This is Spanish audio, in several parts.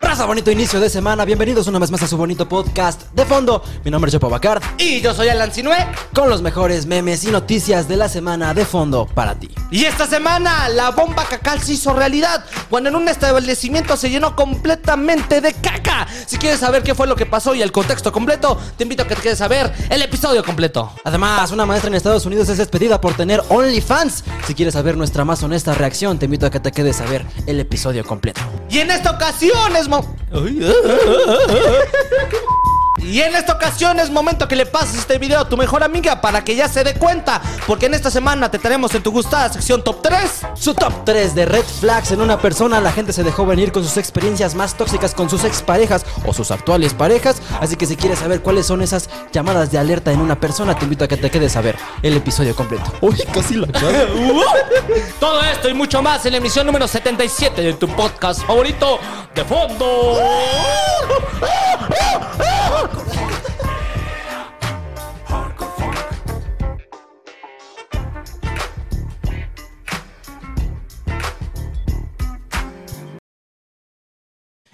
Raza, bonito inicio de semana. Bienvenidos una vez más a su bonito podcast de fondo. Mi nombre es Chopo Bacard. Y yo soy Alan Sinue. Con los mejores memes y noticias de la semana de fondo para ti. Y esta semana la bomba cacal se hizo realidad cuando en un establecimiento se llenó completamente de caca. Si quieres saber qué fue lo que pasó y el contexto completo, te invito a que te quedes a ver el episodio completo. Además, una maestra en Estados Unidos es despedida por tener OnlyFans. Si quieres saber nuestra más honesta reacción, te invito a que te quedes a ver el episodio completo. Y en esta ocasión es mo- Y en esta ocasión es momento que le pases este video a tu mejor amiga para que ya se dé cuenta, porque en esta semana te tenemos en tu gustada sección top 3. Su top 3 de red flags en una persona. La gente se dejó venir con sus experiencias más tóxicas con sus exparejas o sus actuales parejas. Así que si quieres saber cuáles son esas llamadas de alerta en una persona, te invito a que te quedes a ver el episodio completo. Uy, casi la Todo esto y mucho más en la emisión número 77 de tu podcast favorito de fondo.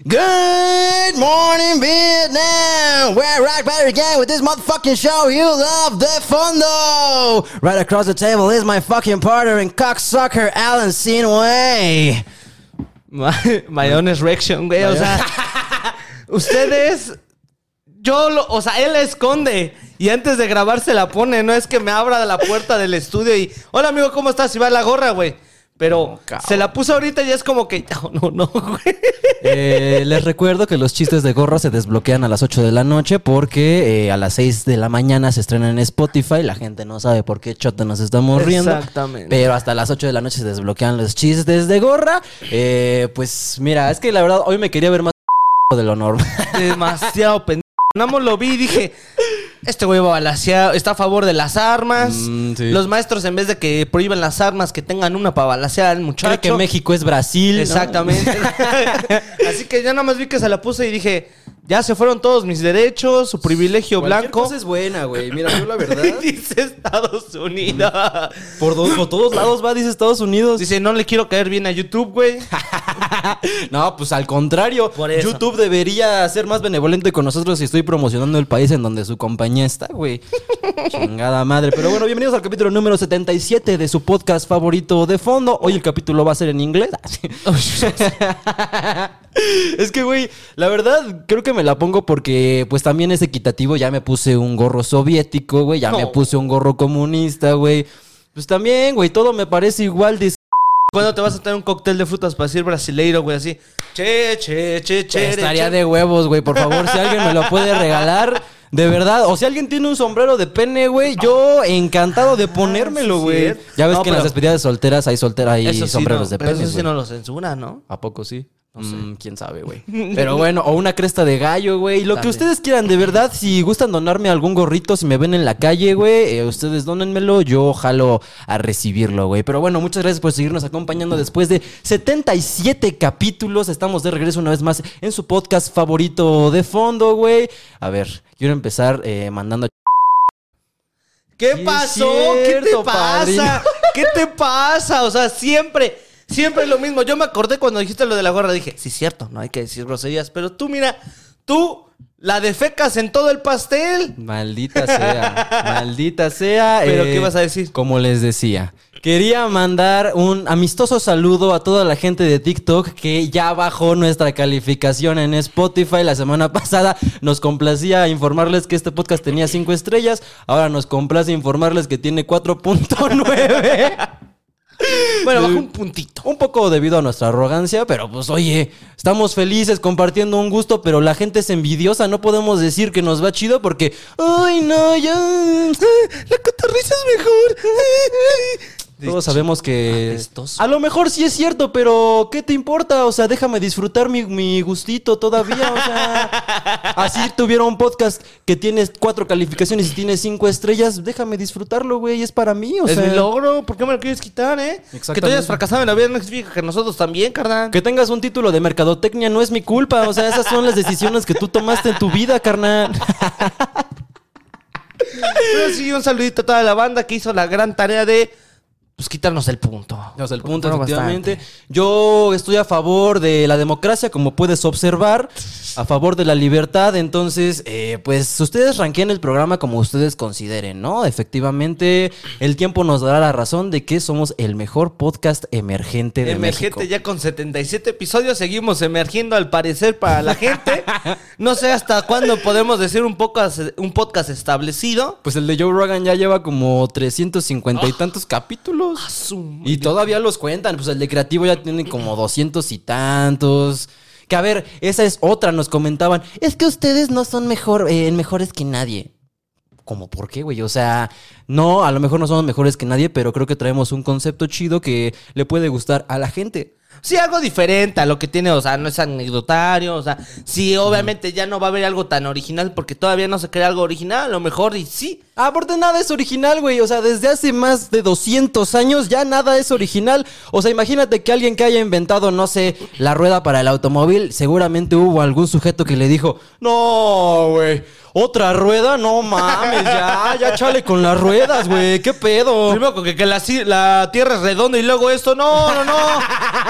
Good morning, Vietnam! We're right back again with this motherfucking show you love, The Fondo! Right across the table is my fucking partner and cocksucker, Alan Sinway. My honest reaction, güey. O sea, ustedes. Yo, lo, o sea, él la esconde y antes de grabar se la pone. No es que me abra la puerta del estudio y. Hola, amigo, ¿cómo estás? Y va la gorra, güey. Pero se la puso ahorita y es como que. No, no, no, güey. Eh, les recuerdo que los chistes de gorra se desbloquean a las 8 de la noche porque eh, a las 6 de la mañana se estrenan en Spotify. La gente no sabe por qué chota nos estamos riendo. Exactamente. Pero hasta las 8 de la noche se desbloquean los chistes de gorra. Eh, pues mira, es que la verdad hoy me quería ver más de lo normal. Demasiado pendejo. Nada más lo vi y dije. Este güey va balasear, está a favor de las armas. Mm, sí. Los maestros, en vez de que prohíban las armas, que tengan una para balasear al muchacho. Cree que México es Brasil. ¿no? Exactamente. Así que ya nada más vi que se la puse y dije, ya se fueron todos mis derechos, su privilegio Cualquier blanco. cosa es buena, güey. Mira, yo la verdad. Dice Estados Unidos. por, do- por todos lados va, dice Estados Unidos. Dice, no le quiero caer bien a YouTube, güey. No, pues al contrario. Por eso. YouTube debería ser más benevolente con nosotros si estoy promocionando el país en donde su compañía está, güey. Chingada madre. Pero bueno, bienvenidos al capítulo número 77 de su podcast favorito de fondo. Hoy el capítulo va a ser en inglés. es que, güey, la verdad creo que me la pongo porque pues también es equitativo. Ya me puse un gorro soviético, güey. Ya me puse un gorro comunista, güey. Pues también, güey, todo me parece igual de ¿Cuándo te vas a tener un cóctel de frutas para decir brasileiro, güey? Así, che, che, che, che. Estaría che. de huevos, güey. Por favor, si alguien me lo puede regalar, de verdad. O si alguien tiene un sombrero de pene, güey, yo encantado de ponérmelo, güey. ya ves No, que en las despedidas de solteras hay solteras hay sí, sombreros no, de pero pene. Eso sí no lo censura, ¿no? ¿A poco sí? Mm, quién sabe, güey. Pero bueno, o una cresta de gallo, güey. Lo que ustedes quieran, de verdad. Si gustan donarme algún gorrito, si me ven en la calle, güey, eh, ustedes dónenmelo. Yo jalo a recibirlo, güey. Pero bueno, muchas gracias por seguirnos acompañando después de 77 capítulos. Estamos de regreso una vez más en su podcast favorito de fondo, güey. A ver, quiero empezar eh, mandando. ¿Qué Sí, pasó? ¿Qué te pasa? ¿Qué te pasa? O sea, siempre, siempre lo mismo. Yo me acordé cuando dijiste lo de la gorra, dije, sí, cierto, no hay que decir groserías. Pero tú, mira, tú la defecas en todo el pastel. Maldita sea, maldita sea. ¿Pero qué vas a decir? Como les decía, quería mandar un amistoso saludo a toda la gente de TikTok que ya bajó nuestra calificación en Spotify. La semana pasada nos complacía informarles que este podcast tenía 5 estrellas. Ahora nos complace informarles que tiene 4.9. Bueno, bajó un puntito. Un poco debido a nuestra arrogancia, pero pues oye, estamos felices compartiendo un gusto, pero la gente es envidiosa, no podemos decir que nos va chido porque, ay no, ya, la cotorriza es mejor. Todos sabemos que Apestoso. a lo mejor sí es cierto, pero ¿qué te importa? O sea, déjame disfrutar mi, mi gustito todavía. O sea, así tuviera un podcast que tiene cuatro calificaciones y tiene cinco estrellas, déjame disfrutarlo, güey, es para mí. O es sea, mi logro, ¿por qué me lo quieres quitar, eh? Que tú hayas fracasado en la vida no significa que nosotros también, carnal. Que tengas un título de mercadotecnia no es mi culpa. O sea, esas son las decisiones que tú tomaste en tu vida, carnal. Pero sí, un saludito a toda la banda que hizo la gran tarea de pues quitarnos el punto. El punto, Bueno, efectivamente. bastante. Yo estoy a favor de la democracia, como puedes observar, a favor de la libertad. Entonces, eh, pues ustedes ranqueen el programa como ustedes consideren, ¿no? Efectivamente, el tiempo nos dará la razón de que somos el mejor podcast emergente de Emergente México. ya con 77 episodios, seguimos emergiendo al parecer para la gente. No sé hasta cuándo podemos decir un, podcast un podcast establecido. Pues el de Joe Rogan ya lleva como 350 y tantos capítulos. Y todavía los cuentan. Pues el de creativo ya tiene como 200 y tantos. Que a ver, esa es otra, nos comentaban. Es que ustedes no son mejor, eh, mejores que nadie. ¿Cómo por qué, güey? O sea, no, a lo mejor no somos mejores que nadie, pero creo que traemos un concepto chido que le puede gustar a la gente. Sí, algo diferente a lo que tiene, o sea, no es anecdotario, o sea, sí, obviamente ya no va a haber algo tan original porque todavía no se crea algo original, a lo mejor y sí. Ah, Aparte nada es original, güey. O sea, desde hace más de 200 años ya nada es original. O sea, imagínate que alguien que haya inventado, no sé, la rueda para el automóvil, seguramente hubo algún sujeto que le dijo, no, güey, otra rueda, no mames, ya, ya chale con las ruedas, güey, qué pedo. Primero con que, que la, tierra es redonda y luego esto, no, no, no.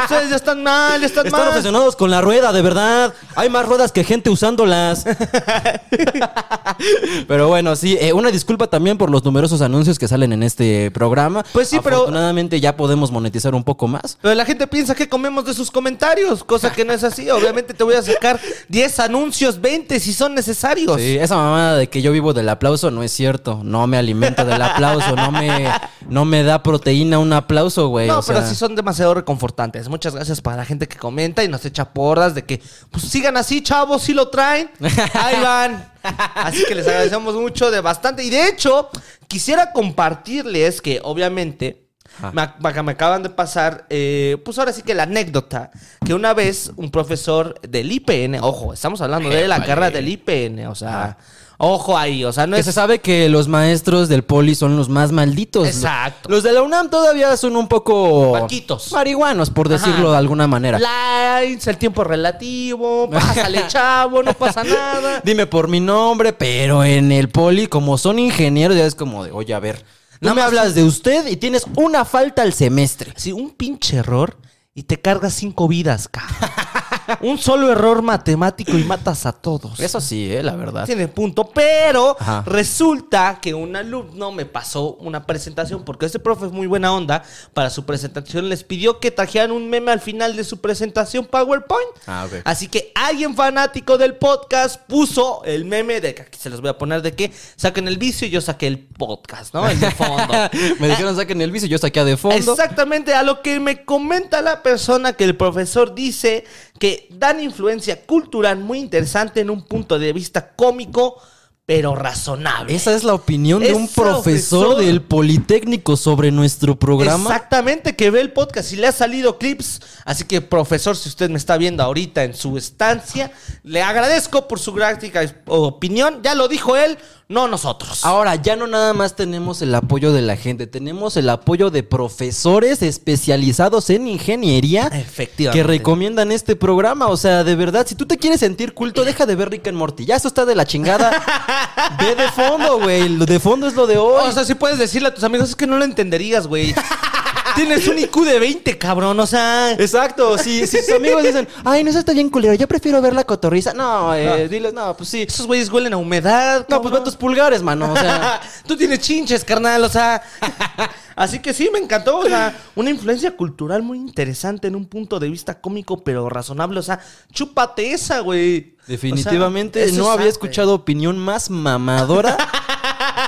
Ustedes ya están mal, ya están, Están mal. obsesionados con la rueda, de verdad. Hay más ruedas que gente usándolas. pero bueno, sí, eh, una disculpa también por los numerosos anuncios que salen en este programa. Pues sí, pero- Afortunadamente ya podemos monetizar un poco más. Pero la gente piensa que comemos de sus comentarios, cosa que no es así. Obviamente te voy a sacar 10 anuncios, 20 si son necesarios. Sí, esa mamada de que yo vivo del aplauso no es cierto. No me alimento del aplauso, no me, no me da proteína un aplauso, güey. No, o pero sea, sí son demasiado reconfortantes. Muchas gracias para la gente que comenta y nos echa porras de que, pues sigan así, chavos, si lo traen. Ahí van. Así que les agradecemos mucho de bastante. Y de hecho, quisiera compartirles que, obviamente, Ajá. me, me acaban de pasar, eh, pues ahora sí que la anécdota, que una vez un profesor del IPN, ojo, estamos hablando de la carrera del IPN, o sea, ojo ahí, o sea, no que es... se sabe que los maestros del poli son los más malditos. Exacto. Los de la UNAM todavía son un poco... Paquitos. Marihuanos, por decirlo Ajá. de alguna manera. Lines, el tiempo relativo, pásale chavo, no pasa nada. Dime por mi nombre, pero en el poli, como son ingenieros, ya es como de, oye, a ver, no me hablas de usted y tienes una falta al semestre. Sí, un pinche error y te cargas cinco vidas, cabrón. un solo error matemático y matas a todos. Eso sí, eh, la verdad. Tiene punto, pero Ajá. resulta que un alumno me pasó una presentación porque ese profe es muy buena onda. Para su presentación les pidió que trajeran un meme al final de su presentación PowerPoint. Ah. Así que alguien fanático del podcast puso el meme de que aquí se los voy a poner de que saquen el vicio y yo saqué el podcast, ¿no? El de fondo. me dijeron saquen el vicio, yo saqué de fondo. Exactamente, a lo que me comenta la persona que el profesor dice que dan influencia cultural muy interesante en un punto de vista cómico, pero razonable. Esa es la opinión de un profesor profesor- del Politécnico sobre nuestro programa. Exactamente, que ve el podcast y le ha salido clips. Así que, profesor, si usted me está viendo ahorita en su estancia, le agradezco por su gráfica opinión. Ya lo dijo él, no nosotros. Ahora, ya no nada más tenemos el apoyo de la gente, tenemos el apoyo de profesores especializados en ingeniería Efectivamente. que recomiendan este programa. O sea, de verdad, si tú te quieres sentir culto, deja de ver Rick and Morty. Ya eso está de la chingada. Ve de fondo, güey. Lo de fondo es lo de hoy. O sea, si puedes decirle a tus amigos, es que no lo entenderías, güey. Tienes un IQ de 20, cabrón, o sea... Exacto, si, si sus amigos dicen, ay, no, eso está bien culero, yo prefiero ver la cotorriza. No, eh, No. diles, no, pues sí. Esos güeyes huelen a humedad. No, pues ve cabrón. tus pulgares, mano. O sea, Tú tienes chinches, carnal, o sea. Así que sí, me encantó. O sea, una influencia cultural muy interesante en un punto de vista cómico, pero razonable. O sea, chúpate esa, güey. definitivamente O sea, no había escuchado opinión más mamadora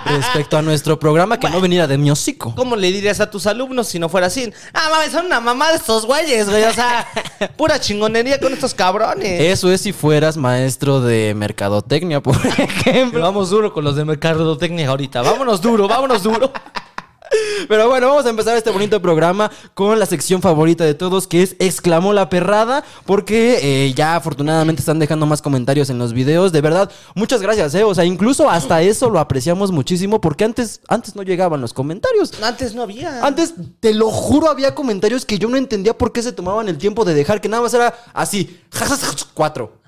respecto a nuestro programa que no veniera de mi hocico. ¿Cómo le dirías a tus alumnos si no fuera así? Ah, mames, son una mamá de estos güeyes, güey. O sea, pura chingonería con estos cabrones. Eso es si fueras maestro de mercadotecnia, por ejemplo. Vamos duro con los de mercadotecnia ahorita. Vámonos duro, vámonos duro. Pero bueno, vamos a empezar este bonito programa con la sección favorita de todos, que es Exclamó la perrada, porque eh, ya afortunadamente están dejando más comentarios en los videos. De verdad, muchas gracias, ¿eh? O sea, incluso hasta eso lo apreciamos muchísimo, porque antes, antes no llegaban los comentarios. Antes no había. Antes, te lo juro, había comentarios que yo no entendía por qué se tomaban el tiempo de dejar, que nada más era así, cuatro.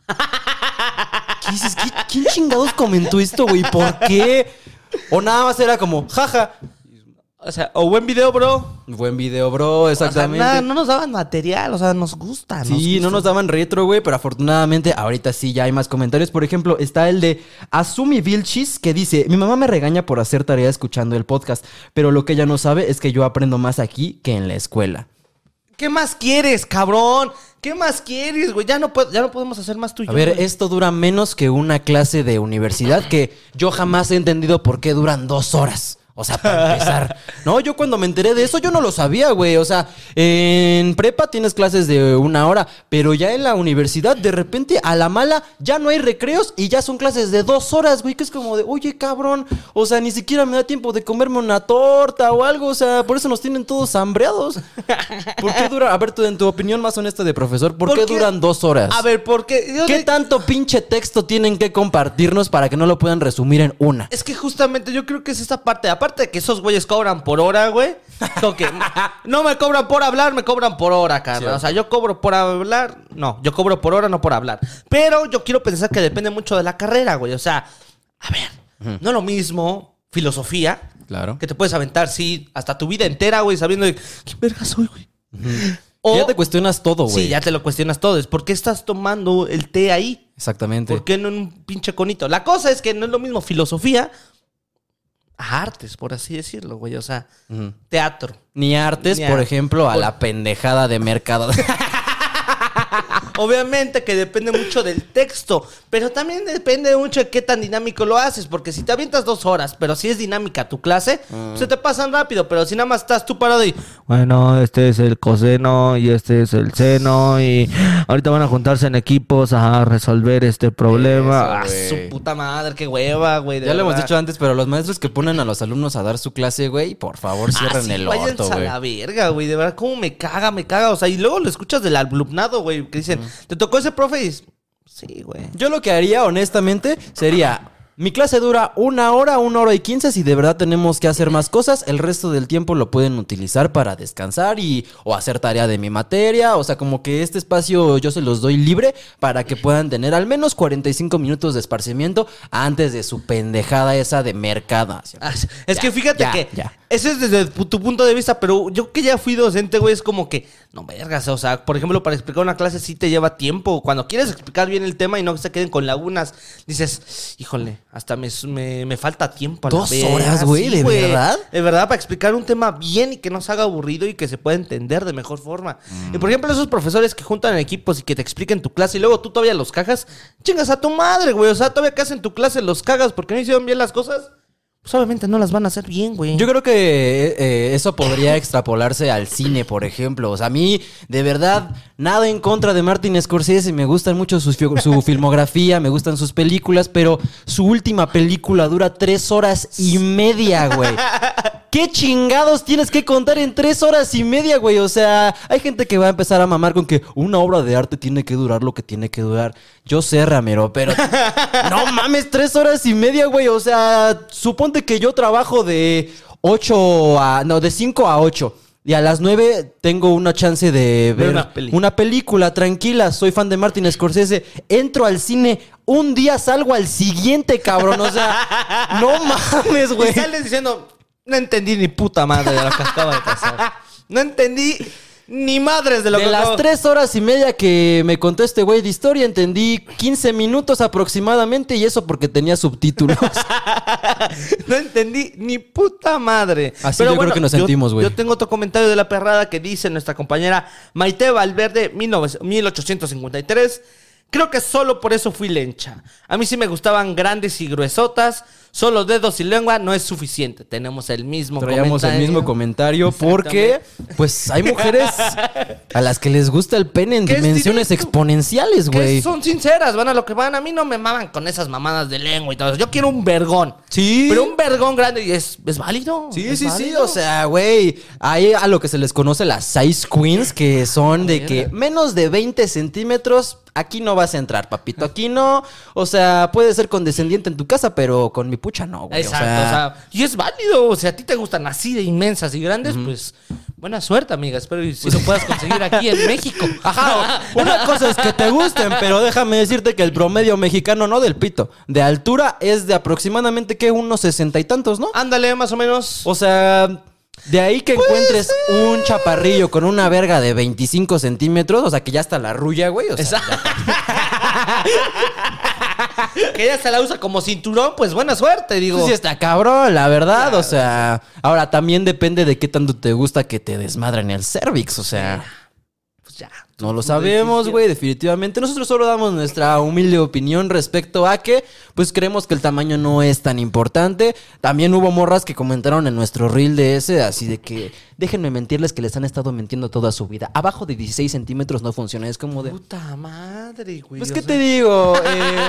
¿Qué dices? ¿Qui- ¿Quién chingados comentó esto, güey? ¿Por qué? O nada más era como, jaja. O sea, o buen video, bro. Buen video, bro, O sea, exactamente. nada, no nos daban material, o sea, nos gusta. Sí, no nos daban retro, güey, pero afortunadamente ahorita sí ya hay más comentarios. Por ejemplo, está el de Asumi Vilchis que dice, mi mamá me regaña por hacer tarea escuchando el podcast, pero lo que ella no sabe es que yo aprendo más aquí que en la escuela. ¿Qué más quieres, cabrón? ¿Qué más quieres, güey? Ya no, ya no podemos hacer más tú y A ver, güey. esto dura menos que una clase de universidad que yo jamás he entendido por qué duran dos horas. O sea, para empezar. No, yo cuando me enteré de eso, yo no lo sabía, güey. O sea, en prepa tienes clases de una hora, pero ya en la universidad, de repente, a la mala, ya no hay recreos y ya son clases de dos horas, güey. Que es como de, oye, cabrón. O sea, ni siquiera me da tiempo de comerme una torta o algo. O sea, por eso nos tienen todos hambreados. ¿Por qué dura? A ver, tú, en tu opinión más honesta de profesor, ¿por, ¿Por qué qué? duran dos horas? A ver, porque... yo ¿Qué de- tanto pinche texto tienen que compartirnos para que no lo puedan resumir en una? Es que justamente yo creo que es esa parte. Aparte de que esos güeyes cobran por hora, güey. no me cobran por hablar, me cobran por hora, carnal. Sí. O sea, yo cobro por hablar. No, yo cobro por hora, no por hablar. Pero yo quiero pensar que depende mucho de la carrera, güey. O sea, a ver, no lo mismo filosofía. Claro. Que te puedes aventar, sí, hasta tu vida entera, güey, sabiendo de qué verga soy, güey. O- ya te cuestionas todo, güey. Sí, ya te lo cuestionas todo. Es por qué estás tomando el té ahí. Exactamente. ¿Por qué no en un pinche conito? La cosa es que no es lo mismo filosofía artes, por así decirlo, güey. O sea, teatro. Ni artes, Ni por ejemplo, a por- la pendejada de mercado. Obviamente que depende mucho del texto, pero también depende mucho de qué tan dinámico lo haces, porque si te avientas dos horas, pero si es dinámica tu clase, se te pasan rápido, pero si nada más estás tú parado y... Bueno, este es el coseno y este es el seno y ahorita van a juntarse en equipos a resolver este problema. Eso, ah, su puta madre, qué hueva, güey. ya lo hemos dicho antes, pero los maestros que ponen a los alumnos a dar su clase, güey, por favor, Ah, cierren sí, el váyanse orto, a güey. la verga, güey. De verdad, cómo me caga, me caga. O sea, y luego lo escuchas del alumnado, güey, que dicen, ¿te tocó ese profe? Y sí, güey. Yo lo que haría, honestamente, sería. Mi clase dura una hora, una hora y quince. Si de verdad tenemos que hacer más cosas, el resto del tiempo lo pueden utilizar para descansar y o hacer tarea de mi materia. O sea, como que este espacio yo se los doy libre para que puedan tener al menos 45 minutos de esparcimiento antes de su pendejada esa de mercado. Ah, Es Ya, que fíjate ya, que ya. ese es desde tu tu punto de vista, pero yo que ya fui docente, güey, es como que, no vergas, o sea, por ejemplo, para explicar una clase sí te lleva tiempo. Cuando quieres explicar bien el tema y no se queden con lagunas, dices, híjole, hasta me, me- me falta tiempo. a la ¿Dos verga". horas, güey? ¿De verdad? De verdad, para explicar un tema bien y que no se haga aburrido y que se pueda entender de mejor forma. Y por ejemplo, esos profesores que juntan equipos y que te expliquen tu clase y luego tú todavía los cagas, chingas a tu madre, güey. O sea, todavía que hacen tu clase los cagas porque no hicieron bien las cosas. Pues obviamente no las van a hacer bien, güey. Yo creo que eh, eso podría extrapolarse al cine, por ejemplo. O sea, a mí, de verdad, nada en contra de Martin Scorsese. Me gustan mucho sus su filmografía, me gustan sus películas, pero su última película dura tres horas y media, güey. ¿Qué chingados tienes que contar en tres horas y media, güey? O sea, hay gente que va a empezar a mamar con que una obra de arte tiene que durar lo que tiene que durar. Yo sé, Ramiro, pero no mames, tres horas y media, güey. O sea, suponte que yo trabajo de 8 a. No, de 5 a 8. Y a las 9 tengo una chance de ver una peli. una película, tranquila. Soy fan de Martin Scorsese. Entro al cine, un día salgo al siguiente, cabrón. O sea, no mames, Y güey. sales diciendo, no entendí ni puta madre de lo que acaba de pasar. No entendí ni madres de lo De que las acabo- tres horas y media que me contó este güey de historia, entendí 15 minutos aproximadamente y eso porque tenía subtítulos. No entendí ni puta madre. Así yo creo que nos yo- sentimos, güey. Yo tengo otro comentario de la perrada que dice nuestra compañera Maite Valverde, 19 1853. Creo que solo por eso fui lencha. A mí sí me gustaban grandes y gruesotas. Solo dedos y lengua no es suficiente. Tenemos el mismo Traíamos el comentario. mismo comentario porque, pues, hay mujeres a las que les gusta el pene en ¿Qué es dimensiones exponenciales, güey. son sinceras, van a lo que van. A mí no me maman con esas mamadas de lengua y todo eso. Yo quiero un vergón. Sí. Pero un vergón grande y es, es válido. Sí, es sí, sí, o sea, güey, hay a lo que se les conoce las size queens, que son de que menos de 20 centímetros, aquí no vas a entrar, papito, aquí no, o sea, puede ser condescendiente en tu casa, pero con mi pucha no, güey, Exacto, o sea, o sea, y es válido. O sea, a ti te gustan así de inmensas y grandes, pues buena suerte, amiga. Espero y si lo puedas conseguir aquí en México. Ajá, una cosa es que te gusten, pero déjame decirte que el promedio mexicano, no del pito, de altura es de aproximadamente, que Unos sesenta y tantos, ¿no? Ándale, más o menos. O sea, De ahí que encuentres un chaparrillo con una verga de 25 centímetros, o sea, que ya está la rulla, güey. O sea, que ella se la usa como cinturón, pues buena suerte, digo. Pues sí está cabrón, la verdad. O sea, ahora también depende de qué tanto te gusta que te desmadren el cervix. O sea, Pues ya. No lo sabemos, güey, definitivamente. Nosotros solo damos nuestra humilde opinión respecto a que, pues creemos que el tamaño no es tan importante. También hubo morras que comentaron en nuestro reel de ese, así de que, déjenme mentirles que les han estado mintiendo toda su vida. Abajo de 16 centímetros no funciona. Es como de. Puta madre, güey. Pues, ¿qué sea, te digo? Eh,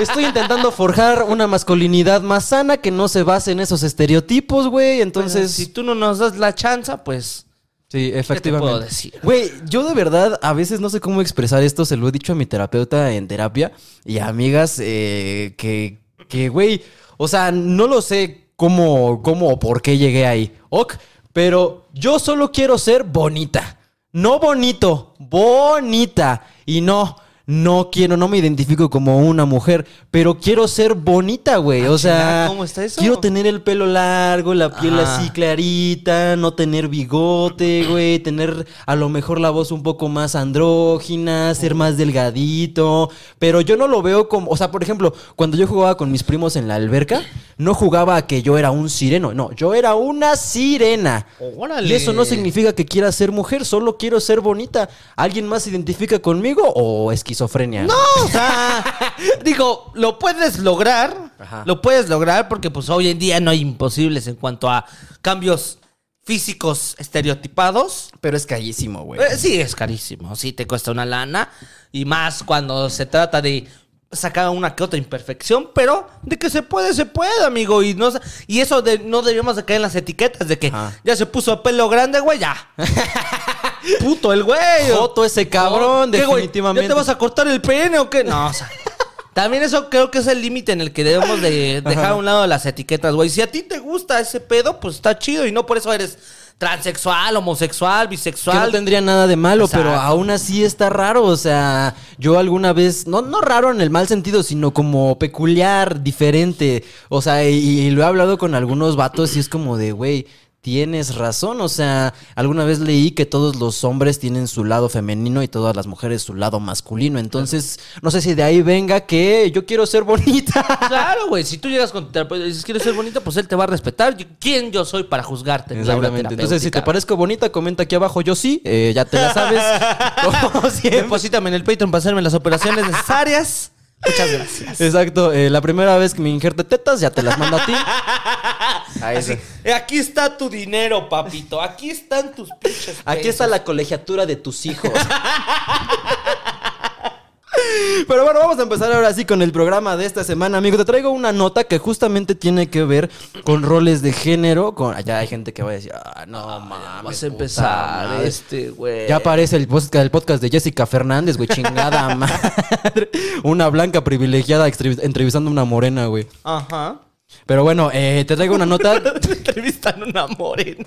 estoy intentando forjar una masculinidad más sana que no se base en esos estereotipos, güey. Entonces, Entonces, si tú no nos das la chance, pues. Sí, puedo efectivamente. decir? Güey, yo de verdad a veces no sé cómo expresar esto. Se lo he dicho a mi terapeuta en terapia y a amigas eh, que, que, güey, o sea, no lo sé cómo, cómo o por qué llegué ahí. Ok, pero yo solo quiero ser bonita. No bonito, bonita. Y no, no quiero, no me identifico como una mujer, pero quiero ser bonita, güey. Ah, o sea, ¿cómo está eso? quiero tener el pelo largo, la piel Ah. así clarita, no tener bigote, güey, tener a lo mejor la voz un poco más andrógina, ser más delgadito, pero yo no lo veo como, o sea, por ejemplo, cuando yo jugaba con mis primos en la alberca, no jugaba a que yo era un sireno, no, yo era una sirena. Órale. Y eso no significa que quiera ser mujer, solo quiero ser bonita. ¿Alguien más se identifica conmigo o esquizofrenia? No, o sea, digo, lo puedes lograr, Ajá. lo puedes lograr porque pues hoy en día no hay imposibles en cuanto a cambios físicos estereotipados. Pero es carísimo, güey. Eh, sí, es carísimo, sí te cuesta una lana y más cuando se trata de sacar una que otra imperfección, pero de que se puede, se puede, amigo, y no y eso de no debemos de caer en las etiquetas de que ya se puso pelo grande, güey, ya. Puto el güey. Joto ese cabrón, ¿Qué, güey? definitivamente. ¿Ya te vas a cortar el pene o qué? No, o sea. También eso creo que es el límite en el que debemos de dejar a un lado las etiquetas, güey. Si a ti te gusta ese pedo, pues está chido y no por eso eres transexual, homosexual, Que bisexual. no tendría nada de malo, pero aún así está raro. O sea, yo alguna vez, no, no raro en el mal sentido, sino como peculiar, diferente. O sea, y, y lo he hablado con algunos vatos y es como de, güey. Tienes razón, o sea, alguna vez leí que todos los hombres tienen su lado femenino y todas las mujeres su lado masculino. Entonces, no sé si de ahí venga que yo quiero ser bonita. Claro, güey. Si tú llegas con tu terapeuta y dices quieres ser bonita, pues él te va a respetar. ¿Quién yo soy para juzgarte? Exactamente. Entonces, si te parezco bonita, comenta aquí abajo. Yo sí, eh, ya te la sabes. Como siempre. Deposítame en el Patreon para hacerme las operaciones necesarias. Muchas gracias. Exacto, eh, la primera vez que me injerte tetas, ya te las mando a ti. Ahí Así, eh, aquí está tu dinero, papito. Aquí están tus pinches. Aquí está la colegiatura de tus hijos. Pero bueno, vamos a empezar ahora sí con el programa de esta semana, amigo. Te traigo una nota que justamente tiene que ver con roles de género. Con... Allá hay gente que va a decir, ah, no mames. Vamos puta a empezar madre". este, güey. Ya aparece el podcast, el podcast de Jessica Fernández, güey, chingada madre. Una blanca privilegiada entrevistando a una morena, güey. Ajá. Pero bueno, eh, te traigo una nota. Te entrevistan una morena.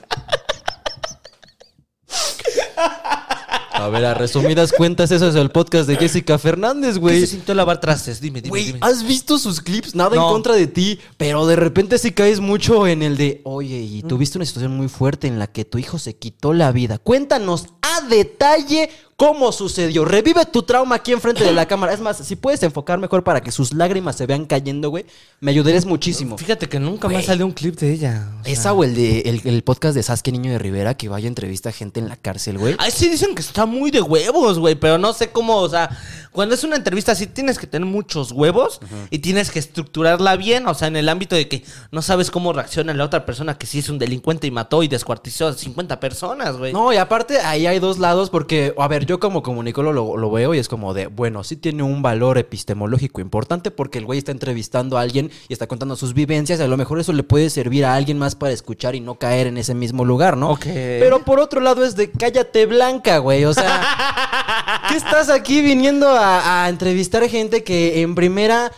A ver, a resumidas cuentas, eso es el podcast de Jessica Fernández, ¿Qué güey. se sintió lavar trastes? Dime, dime, Güey, dime. ¿has visto sus clips? Nada No. en contra de ti, pero de repente sí caes mucho en el de, oye, y tuviste una situación muy fuerte en la que tu hijo se quitó la vida. Cuéntanos a detalle cómo sucedió. Revive tu trauma aquí enfrente de la cámara. Es más, si puedes enfocar mejor para que sus lágrimas se vean cayendo, güey, me ayudarías muchísimo. Fíjate que nunca Güey. ha salido un clip de ella. o sea. Esa o el de el, el podcast de Sasuke Niño de Rivera que vaya a entrevista a gente en la cárcel, güey. Ay, sí dicen que está muy de huevos, güey, pero no sé cómo, o sea, cuando es una entrevista así tienes que tener muchos huevos y tienes que estructurarla bien, o sea, en el ámbito de que no sabes cómo reacciona la otra persona que sí es un delincuente y mató y descuartizó a 50 personas, güey. No, y aparte ahí hay dos lados porque, a ver, yo como comunicólogo lo, lo veo y es como de, bueno, sí tiene un valor epistemológico importante porque el güey está entrevistando a alguien y está contando sus vivencias y a lo mejor eso le puede servir a alguien más para escuchar y no caer en ese mismo lugar, ¿no? Ok. Pero por otro lado es de cállate blanca, güey, o sea, ¿qué estás aquí viniendo a, a entrevistar gente que en primera...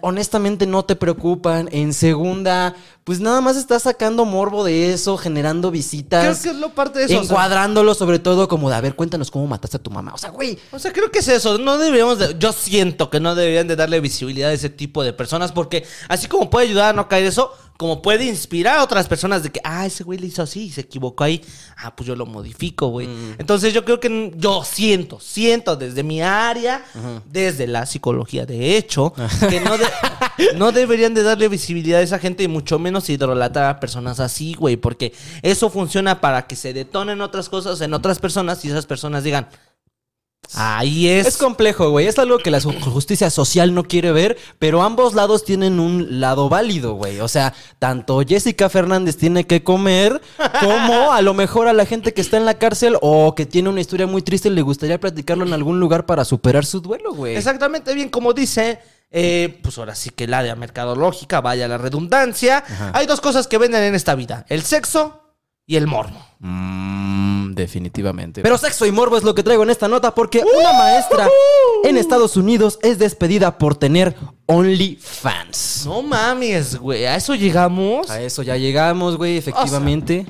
Honestamente no te preocupan. En segunda, pues nada más está sacando morbo de eso, generando Creo visitas. que es lo parte de eso. o sea, Encuadrándolo sobre todo como de, a ver, cuéntanos cómo mataste a tu mamá. O sea, güey, O sea, creo que es eso. No deberíamos de- yo siento que no deberían de darle visibilidad a ese tipo de personas porque así como puede ayudar a no caer eso, como puede inspirar a otras personas de que, ah, ese güey le hizo así y se equivocó ahí. Ah, pues yo lo modifico, güey. Entonces yo creo que yo siento, siento desde mi área, desde la psicología de hecho, que no, de- no deberían de darle visibilidad a esa gente y mucho menos idolatrar a personas así, güey, porque eso funciona para que se detonen otras cosas en otras personas y esas personas digan, Ahí es. Es complejo, güey. Es algo que la justicia social no quiere ver, pero ambos lados tienen un lado válido, güey. O sea, tanto Jessica Fernández tiene que comer, como a lo mejor a la gente que está en la cárcel o que tiene una historia muy triste le gustaría platicarlo en algún lugar para superar su duelo, güey. Exactamente bien, como dice. Eh, pues ahora sí que el área mercadológica, vaya la redundancia. Hay dos cosas que venden en esta vida: el sexo y el morbo. Mm, definitivamente. Pero sexo y morbo es lo que traigo en esta nota porque una maestra en Estados Unidos es despedida por tener OnlyFans. No mames, güey. A eso llegamos. A eso ya llegamos, güey, efectivamente.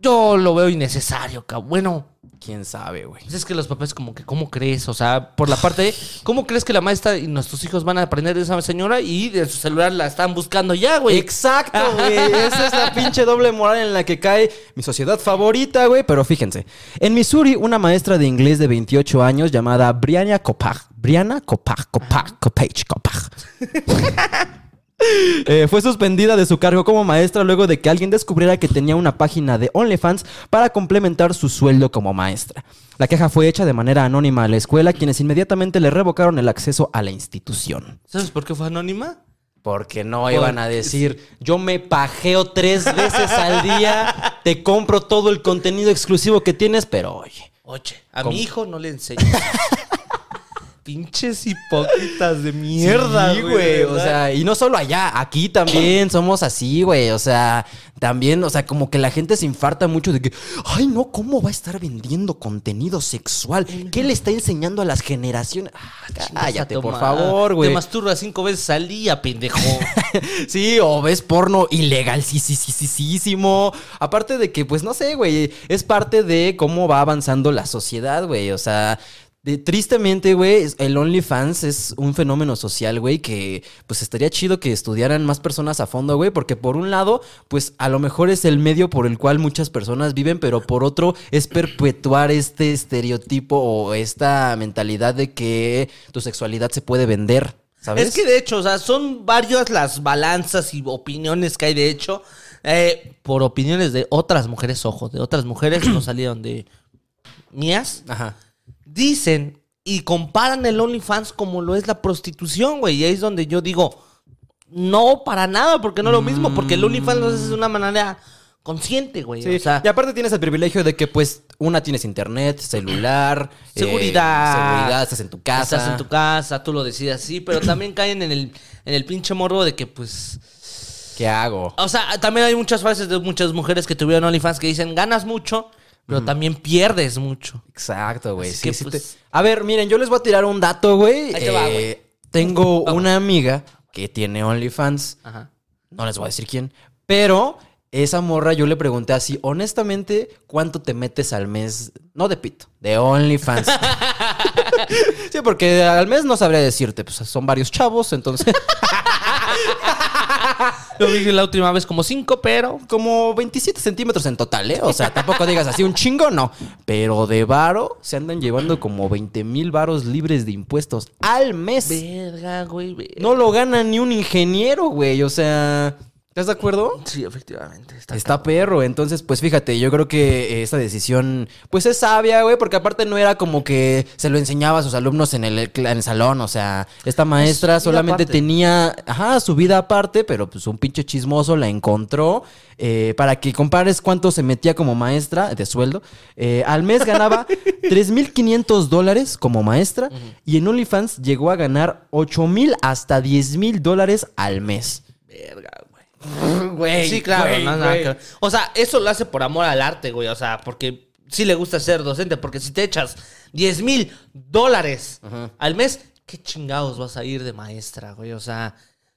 Yo lo veo innecesario, cabrón. Bueno, ¿Quién sabe, güey? pues es que los papás, como que, ¿cómo crees? O sea, por la parte de, ¿cómo crees que la maestra y nuestros hijos van a aprender de esa señora y de su celular la están buscando ya, güey? Exacto, güey. Esa es la pinche doble moral en la que cae mi sociedad favorita, güey. Pero fíjense. En Missouri, una maestra de inglés de 28 años llamada Brianna Copag. Brianna Copag, Copag, Copage, Copag. Eh, fue suspendida de su cargo como maestra luego de que alguien descubriera que tenía una página de OnlyFans para complementar su sueldo como maestra. La queja fue hecha de manera anónima a la escuela, quienes inmediatamente le revocaron el acceso a la institución. ¿Sabes por qué fue anónima? Porque no iban a decir, yo me pajeo tres veces al día, te compro todo el contenido exclusivo que tienes, pero oye. Oye, a ¿Cómo? mi hijo no le enseño. Pinches hipócritas de mierda, Sí, güey. O sea, y no solo allá, aquí también somos así, güey. O sea, también, o sea, como que la gente se infarta mucho de que, ay, no, ¿cómo va a estar vendiendo contenido sexual? ¿Qué le está enseñando a las generaciones? Ah, cállate, por favor, güey. Te masturbas cinco veces al día, pendejo. Sí, o ves porno ilegal, sí, sí, sí, sí, sí, sísimo. Aparte de que, pues no sé, güey, es parte de cómo va avanzando la sociedad, güey. O sea, de- tristemente, güey, el OnlyFans es un fenómeno social, güey, que pues estaría chido que estudiaran más personas a fondo, güey, porque por un lado, pues a lo mejor es el medio por el cual muchas personas viven, pero por otro es perpetuar este estereotipo o esta mentalidad de que tu sexualidad se puede vender. ¿Sabes? Es que de hecho, o sea, son varias las balanzas y opiniones que hay de hecho. eh, por opiniones de otras mujeres, ojo, de otras mujeres no salieron de mías. Ajá. Dicen y comparan el OnlyFans como lo es la prostitución, güey. Y ahí es donde yo digo, no para nada, porque no es lo mismo, porque el OnlyFans lo haces de una manera consciente, güey. Sí, O sea, y aparte tienes el privilegio de que, pues, una tienes internet, celular, eh, Seguridad. seguridad, estás en tu casa. Estás en tu casa, tú lo decides así, pero también caen en el, en el pinche morbo de que, pues. ¿Qué hago? O sea, también hay muchas frases de muchas mujeres que tuvieron OnlyFans que dicen ganas mucho, pero también pierdes mucho. Exacto, güey. Sí, sí pues- te- A ver, miren, yo les voy a tirar un dato, güey. Ahí te va, Eh, güey. tengo una amiga que tiene OnlyFans. Ajá. No les voy a decir quién. Pero esa morra yo le pregunté así, honestamente, ¿cuánto te metes al mes? No de pito, de OnlyFans. sí, porque al mes no sabría decirte, pues son varios chavos, entonces Lo vi la última vez como cinco, pero. como 27 centímetros en total, ¿eh? O sea, tampoco digas así un chingo, no. Pero de varo se andan llevando como 20 mil varos libres de impuestos al mes. Verga, güey. verga. No lo gana ni un ingeniero, güey. O sea, ¿estás de acuerdo? Sí, efectivamente. Está, Está perro, entonces pues fíjate, yo creo que esta decisión pues es sabia, güey, porque aparte no era como que se lo enseñaba a sus alumnos en el, en el salón, o sea, esta maestra vida solamente aparte. tenía, ajá, su vida aparte, pero pues un pinche chismoso la encontró eh, para que compares cuánto se metía como maestra de sueldo. Eh, al mes ganaba 3.500 dólares como maestra y en OnlyFans llegó a ganar 8.000 hasta 10.000 dólares al mes. Verga, güey. Sí, claro. güey, no, güey. O sea, eso lo hace por amor al arte, güey. O sea, porque sí le gusta ser docente. Porque si te echas 10 mil dólares al mes, ¿qué chingados vas a ir de maestra, güey? O sea,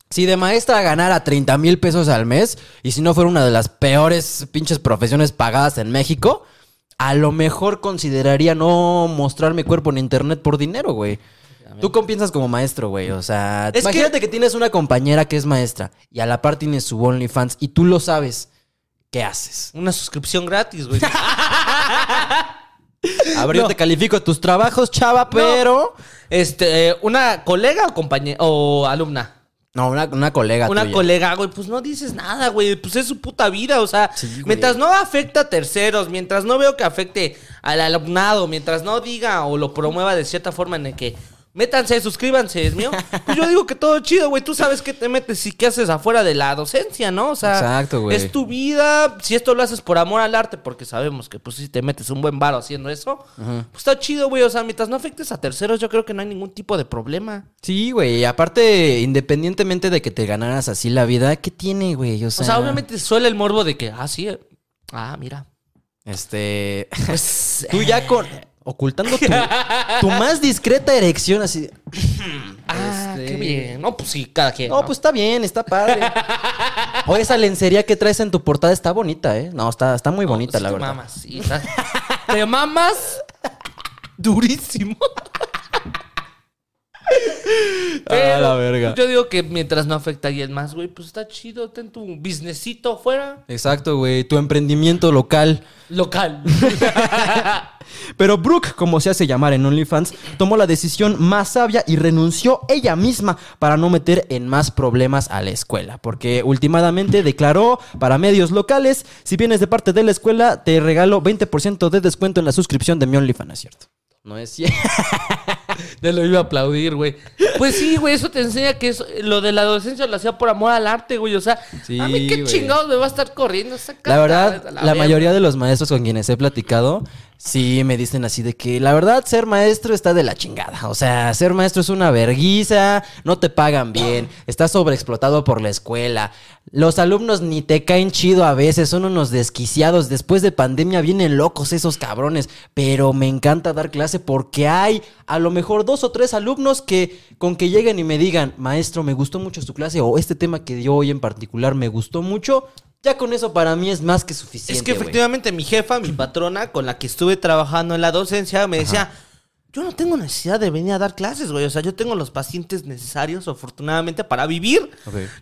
Si de maestra ganara 30 mil pesos al mes, y si no fuera una de las peores pinches profesiones pagadas en México, a lo mejor consideraría no mostrar mi cuerpo en internet por dinero, güey. Tú cómo piensas como maestro, güey. O sea, Es imagínate que... tienes una compañera que es maestra y a la par tienes su OnlyFans y tú lo sabes. ¿Qué haces? Una suscripción gratis, güey. A ver, yo te califico tus trabajos, chava, pero. Este, una colega o compañera o alumna. No, una, una colega. Una tuya. colega, güey, pues no dices nada, güey. Pues es su puta vida. O sea, Sí, mientras no afecta a terceros, mientras no veo que afecte al alumnado, mientras no diga o lo promueva de cierta forma en el que métanse, suscríbanse, es mío. Pues yo digo que todo chido, güey. Tú sabes qué te metes y qué haces afuera de la docencia, ¿no? O sea, Exacto, güey. es tu vida. Si esto lo haces por amor al arte, porque sabemos que, pues, si te metes un buen varo haciendo eso, pues está chido, güey. O sea, mientras no afectes a terceros, yo creo que no hay ningún tipo de problema. Sí, güey. y Aparte, independientemente de que te ganaras así la vida, ¿qué tiene, güey? O sea, O sea, obviamente suele el morbo de que, ah, sí, eh, ah, mira. Este. Pues, Tú ya con. Ocultando tu, tu más discreta erección, así. ah, Este- qué bien. No, pues sí, cada quien. No, pues está bien, está padre. O esa lencería que traes en tu portada está bonita, ¿eh? No, está, está muy bonita, la te verdad. mamas, sí, está- te mamas durísimo. Ah, la verga. Yo digo que mientras no afecta a alguien más, güey, pues está chido. Ten tu businessito fuera. Exacto, güey. Tu emprendimiento local. Local. Pero Brooke, como se hace llamar en OnlyFans, tomó la decisión más sabia y renunció ella misma para no meter en más problemas a la escuela. Porque últimamente declaró para medios locales, si vienes de parte de la escuela, te regalo 20% de descuento en la suscripción de mi OnlyFans, ¿es cierto? No es cierto. Te lo iba a aplaudir, güey. Pues sí, güey, eso te enseña que eso, lo de la adolescencia lo hacía por amor al arte, güey. O sea, Sí, a mí qué güey. chingados me va a estar corriendo. esa La verdad, la, mayoría de los maestros con quienes he platicado, sí me dicen así de que la verdad ser maestro está de la chingada. O sea, ser maestro es una verguiza, no te pagan bien, estás sobreexplotado por la escuela. Los alumnos ni te caen chido a veces, son unos desquiciados. Después de pandemia vienen locos esos cabrones. Pero me encanta dar clase porque hay a lo mejor dos o tres alumnos que con que lleguen y me digan, maestro, me gustó mucho su clase o este tema que dio hoy en particular me gustó mucho. Ya con eso para mí es más que suficiente. Es que güey. efectivamente mi jefa, mi patrona, con la que estuve trabajando en la docencia, me decía, yo no tengo necesidad de venir a dar clases, güey. O sea, yo tengo los pacientes necesarios, afortunadamente, para vivir.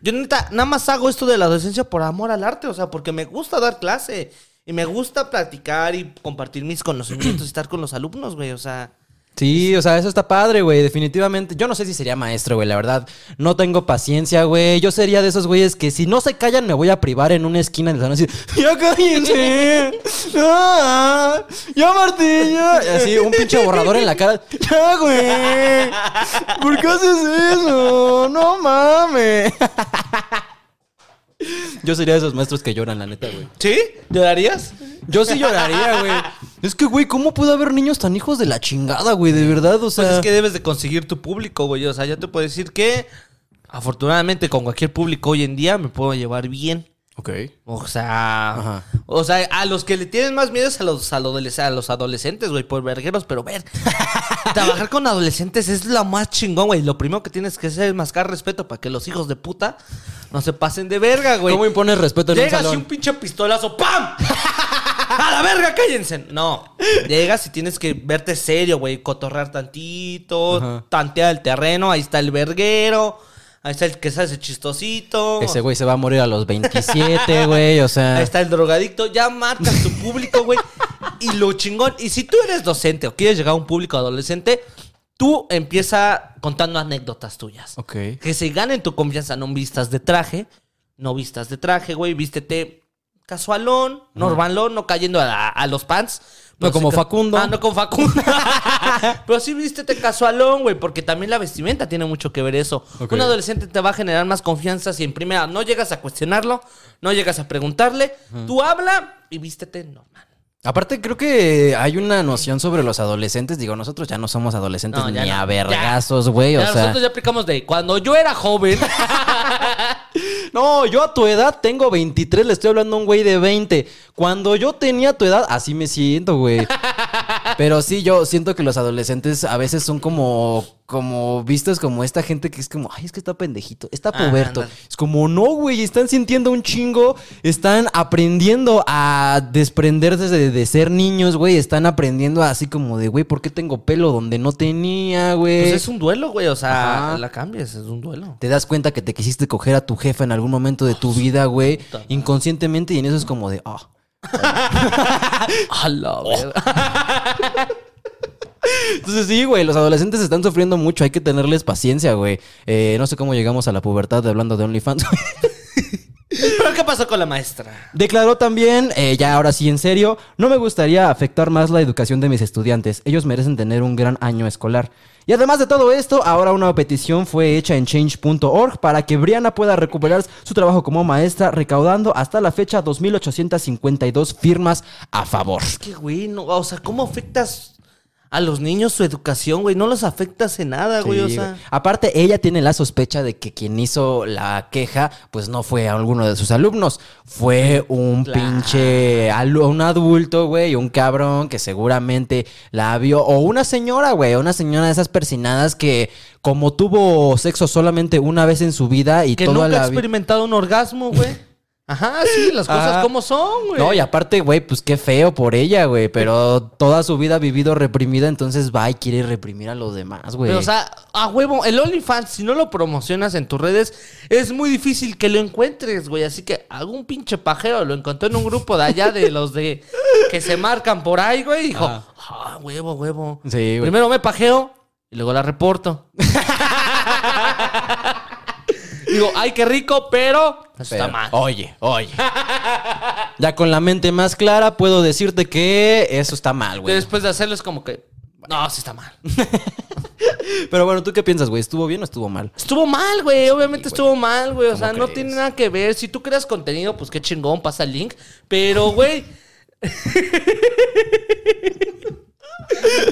Yo neta, nada más hago esto de la docencia por amor al arte, o sea, porque me gusta dar clase. Y me gusta platicar y compartir mis conocimientos y estar con los alumnos, güey. O sea, Sí, o sea, eso está padre, güey, definitivamente. Yo no sé si sería maestro, güey, la verdad. No tengo paciencia, güey. Yo sería de esos güeyes que si no se callan me voy a privar en una esquina del salón así, ¡Ya cállense! ¡Ah! Ya". Y así, un pinche borrador en la cara. ¡Ya, güey! ¿Por qué haces eso? ¡No mames! Yo sería de esos maestros que lloran, la neta, güey. ¿sí? ¿Llorarías? Yo sí lloraría, güey. Es que, güey, ¿cómo puede haber niños tan hijos de la chingada, güey? De verdad, o sea. Pues es que debes de conseguir tu público, güey. O sea, yo te puedo decir que afortunadamente con cualquier público hoy en día me puedo llevar bien. Ok. O sea, Ajá. o sea, a los que le tienen más miedo es a los, a los, a los adolescentes, güey, por vergueros, pero ver, trabajar con adolescentes es lo más chingón, güey. Lo primero que tienes que hacer es mascar respeto para que los hijos de puta no se pasen de verga, güey. ¿Cómo impones respeto en un Llegas y salón? un pinche pistolazo, ¡pam! ¡A la verga, cállense! No. Llegas y tienes que verte serio, güey. Cotorrear tantito, Ajá. tantear el terreno. Ahí está el verguero. Ahí está el que se hace chistosito. Ese güey se va a morir a los 27, güey, o sea. Ahí está el drogadicto. Ya marcas tu público, güey. Y lo chingón. Y si tú eres docente o quieres llegar a un público adolescente, tú empieza contando anécdotas tuyas. Ok. Que se ganen tu confianza. No vistas de traje. No vistas de traje, güey. Vístete casualón, normalón, no cayendo a, los pants. No como Facundo. Ah, no como Facundo. Pero sí vístete casualón, güey, porque también la vestimenta tiene mucho que ver eso. Un adolescente te va a generar más confianza si en primera no llegas a cuestionarlo, no llegas a preguntarle. Tú habla y vístete normal. Aparte, creo que hay una noción sobre los adolescentes. Digo, nosotros ya no somos adolescentes No, ni no. a vergazos, güey. O sea. nosotros ya aplicamos de cuando yo era joven. No, yo a tu edad tengo 23, le estoy hablando a un güey de 20. Cuando yo tenía tu edad, así me siento, güey. Pero sí, yo siento que los adolescentes a veces son como, como vistos como esta gente que es como, ay, es que está pendejito, está puberto. es como, no, güey, están sintiendo un chingo, están aprendiendo a desprenderse de, de ser niños, güey, están aprendiendo así como de, güey, ¿por qué tengo pelo donde no tenía, güey? Pues es un duelo, güey. O sea, Ajá. la cambias, es un duelo. Te das cuenta que te quisiste coger a tu jefa en algún momento de tu vida, güey, inconscientemente, y en eso es como de, ah. A la verga. Entonces sí, güey, los adolescentes están sufriendo mucho, hay que tenerles paciencia, güey. Eh, no sé cómo llegamos a la pubertad hablando de OnlyFans. ¿Pero qué pasó con la maestra? Declaró también, eh, ya ahora sí en serio, no me gustaría afectar más la educación de mis estudiantes. Ellos merecen tener un gran año escolar. Y además de todo esto, ahora una petición fue hecha en change.org para que Brianna pueda recuperar su trabajo como maestra, recaudando hasta la fecha 2.852 firmas a favor. Es que, güey, no, o sea, ¿cómo afectas a los niños su educación, güey? No los afectas en nada, güey, o sea. güey. Aparte, ella tiene la sospecha de que quien hizo la queja, pues no fue alguno de sus alumnos. Fue un Claro. pinche un adulto, güey, un cabrón que seguramente la vio. O una señora, güey, una señora de esas persinadas que, como tuvo sexo solamente una vez en su vida y Que toda nunca ha la experimentado un orgasmo, güey. Ajá, sí, las cosas Ajá. como son, güey. No, y aparte, güey, pues qué feo por ella, güey. Pero toda su vida ha vivido reprimida, entonces va y quiere reprimir a los demás, güey. Pero, o sea, a huevo, el OnlyFans, si no lo promocionas en tus redes, es muy difícil que lo encuentres, güey. Así que algún pinche pajero lo encontró en un grupo de allá de los de que se marcan por ahí, güey. Y dijo, ah, huevo, huevo. Sí, güey. Primero me pajeo y luego la reporto. Digo, ay, qué rico, pero eso Pero, está mal. Oye, oye. ya con la mente más clara puedo decirte que eso está mal, güey. después de hacerlo es como que, no, sí está mal. Pero bueno, ¿tú qué piensas, güey? ¿Estuvo bien o estuvo mal? Estuvo mal, güey. Obviamente güey. estuvo mal, güey. O ¿Cómo sea, no crees? tiene nada que ver. Si tú creas contenido, pues qué chingón, pasa el link. Pero, güey.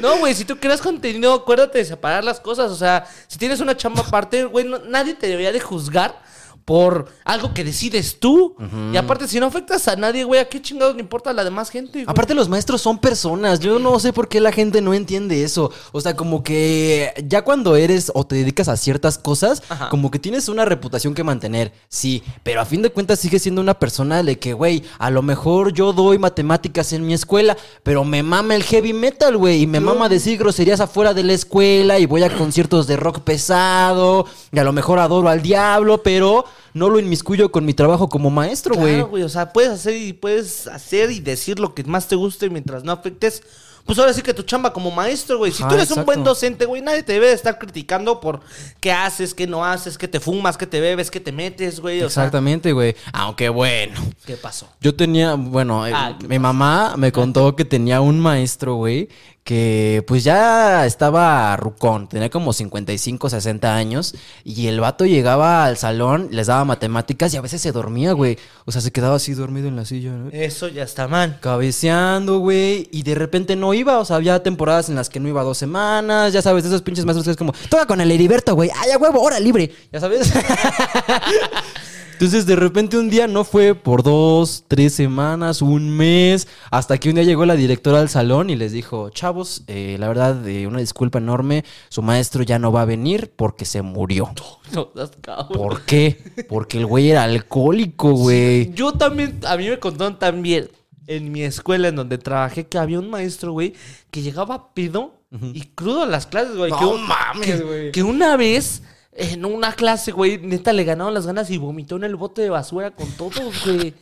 No, güey, si tú creas contenido, acuérdate de separar las cosas. O sea, si tienes una chamba aparte, güey, no- nadie te debería de juzgar por algo que decides tú. Y aparte, si no afectas a nadie, güey, ¿a qué chingados le importa a la demás gente? güey? Aparte, los maestros son personas. Yo no sé por qué la gente no entiende eso. O sea, como que ya cuando eres o te dedicas a ciertas cosas, Ajá. como que tienes una reputación que mantener. Sí, pero a fin de cuentas sigues siendo una persona de que, güey, a lo mejor yo doy matemáticas en mi escuela, pero me mama el heavy metal, güey. Y me mama decir groserías afuera de la escuela y voy a conciertos de rock pesado. Y a lo mejor adoro al diablo, pero no lo inmiscuyo con mi trabajo como maestro, güey. Claro, güey. O sea, puedes hacer y puedes hacer y decir lo que más te guste mientras no afectes. Pues ahora sí que tu chamba como maestro, güey. Si tú eres un buen docente, güey, nadie te debe de estar criticando por qué haces, qué no haces, qué te fumas, qué te bebes, qué te metes, güey. Exactamente, güey. Aunque bueno. ¿qué pasó? Yo tenía, bueno, eh, Ah, ¿qué mi mamá me contó que tenía un maestro, güey, que pues ya estaba rucón, tenía como 55, 60 años, y el vato llegaba al salón, les daba matemáticas y a veces se dormía, güey. O sea, se quedaba así dormido en la silla, ¿no? Eso ya está mal. Cabeceando, güey, y de repente no iba, o sea, había temporadas en las que no iba dos semanas, ya sabes, de esos pinches maestros que es como, toca con el Heriberto, güey, ay, a huevo, hora libre, ya sabes. Entonces, de repente un día no fue por dos, tres semanas, un mes, hasta que un día llegó la directora al salón y les dijo, chavos, eh, la verdad, eh, una disculpa enorme, su maestro ya no va a venir porque se murió. No, cabrón. ¿Por qué? Porque el güey era alcohólico, güey. Yo también, a mí me contaron también en mi escuela en donde trabajé que había un maestro, güey, que llegaba pedo y crudo a las clases, güey. No que mames, güey. Que una vez en una clase, güey, neta le ganaron las ganas y vomitó en el bote de basura con todos, güey.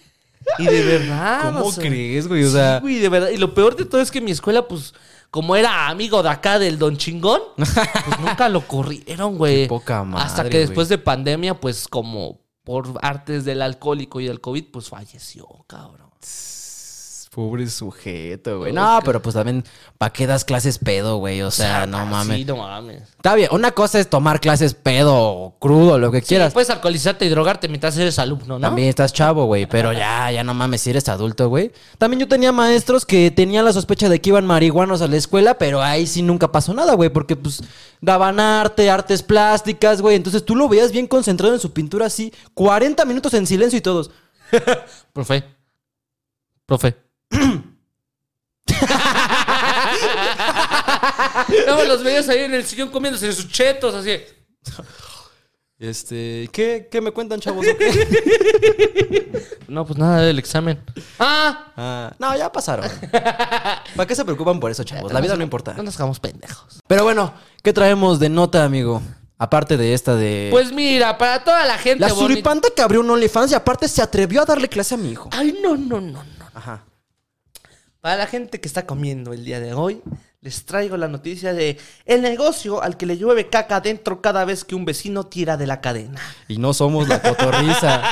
Y de verdad. ¿Cómo o sea, crees, güey? O sí, sea, güey, de verdad. Y lo peor de todo es que mi escuela, pues, como era amigo de acá del Don Chingón, pues nunca lo corrieron, güey. Qué poca madre, Hasta que güey. después de pandemia, pues, como por artes del alcohólico y del COVID, pues falleció, cabrón. Pobre sujeto, güey. No, pero pues también, ¿para qué das clases pedo, güey? O sea, no mames. Sí, no mames. Está bien, una cosa es tomar clases pedo, o crudo, lo que Sí, quieras. puedes alcoholizarte y drogarte mientras eres alumno, ¿no? También estás chavo, güey, pero ya, ya no mames, si eres adulto, güey. También yo tenía maestros que tenían la sospecha de que iban marihuanos a la escuela, pero ahí sí nunca pasó nada, güey, porque pues daban arte, artes plásticas, güey. Entonces tú lo veías bien concentrado en su pintura así, 40 minutos en silencio y todos. Profe. Profe. Más los veías ahí en el sillón comiéndose sus chetos, así. Este, ¿qué, qué me cuentan, chavos? No, pues nada del examen. ¡Ah! Ah, no, ya pasaron. ¿Para qué se preocupan por eso, chavos? La vida no importa. No nos hagamos pendejos. Pero bueno, ¿qué traemos de nota, amigo? Aparte de esta de... Pues mira, para toda la gente la bonita- suripanta que abrió un OnlyFans y aparte se atrevió a darle clase a mi hijo. Ay, no, no, no, no. Para la gente que está comiendo el día de hoy, les traigo la noticia de el negocio al que le llueve caca dentro cada vez que un vecino tira de la cadena. Y no somos la cotorriza.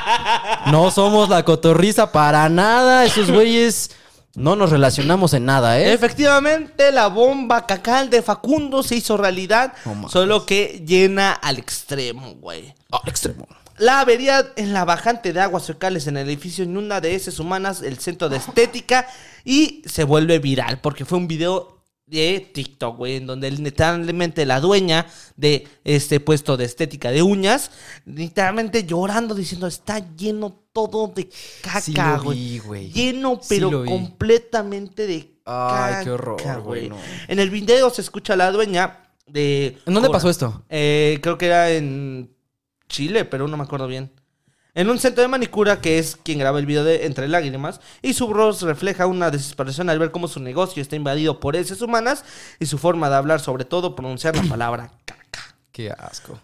No somos la cotorriza para nada. Esos güeyes no nos relacionamos en nada, ¿eh? Efectivamente, la bomba cacal de Facundo se hizo realidad, solo que llena al extremo, güey. Al extremo. La avería en la bajante de aguas fecales en el edificio inunda de heces humanas el centro de estética y se vuelve viral porque fue un video de TikTok, güey, en donde literalmente la dueña de este puesto de estética de uñas, literalmente llorando diciendo, está lleno todo de caca, güey. Lleno, pero completamente de caca, Ay, qué horror, güey, güey. no. En el video se escucha a la dueña de... ¿En dónde Cora. pasó esto? Eh, creo que era en Chile, pero no me acuerdo bien. En un centro de manicura que es quien graba el video de Entre Lágrimas y su voz refleja una desesperación al ver cómo su negocio está invadido por heces humanas y su forma de hablar, sobre todo pronunciar la palabra caca. Qué asco.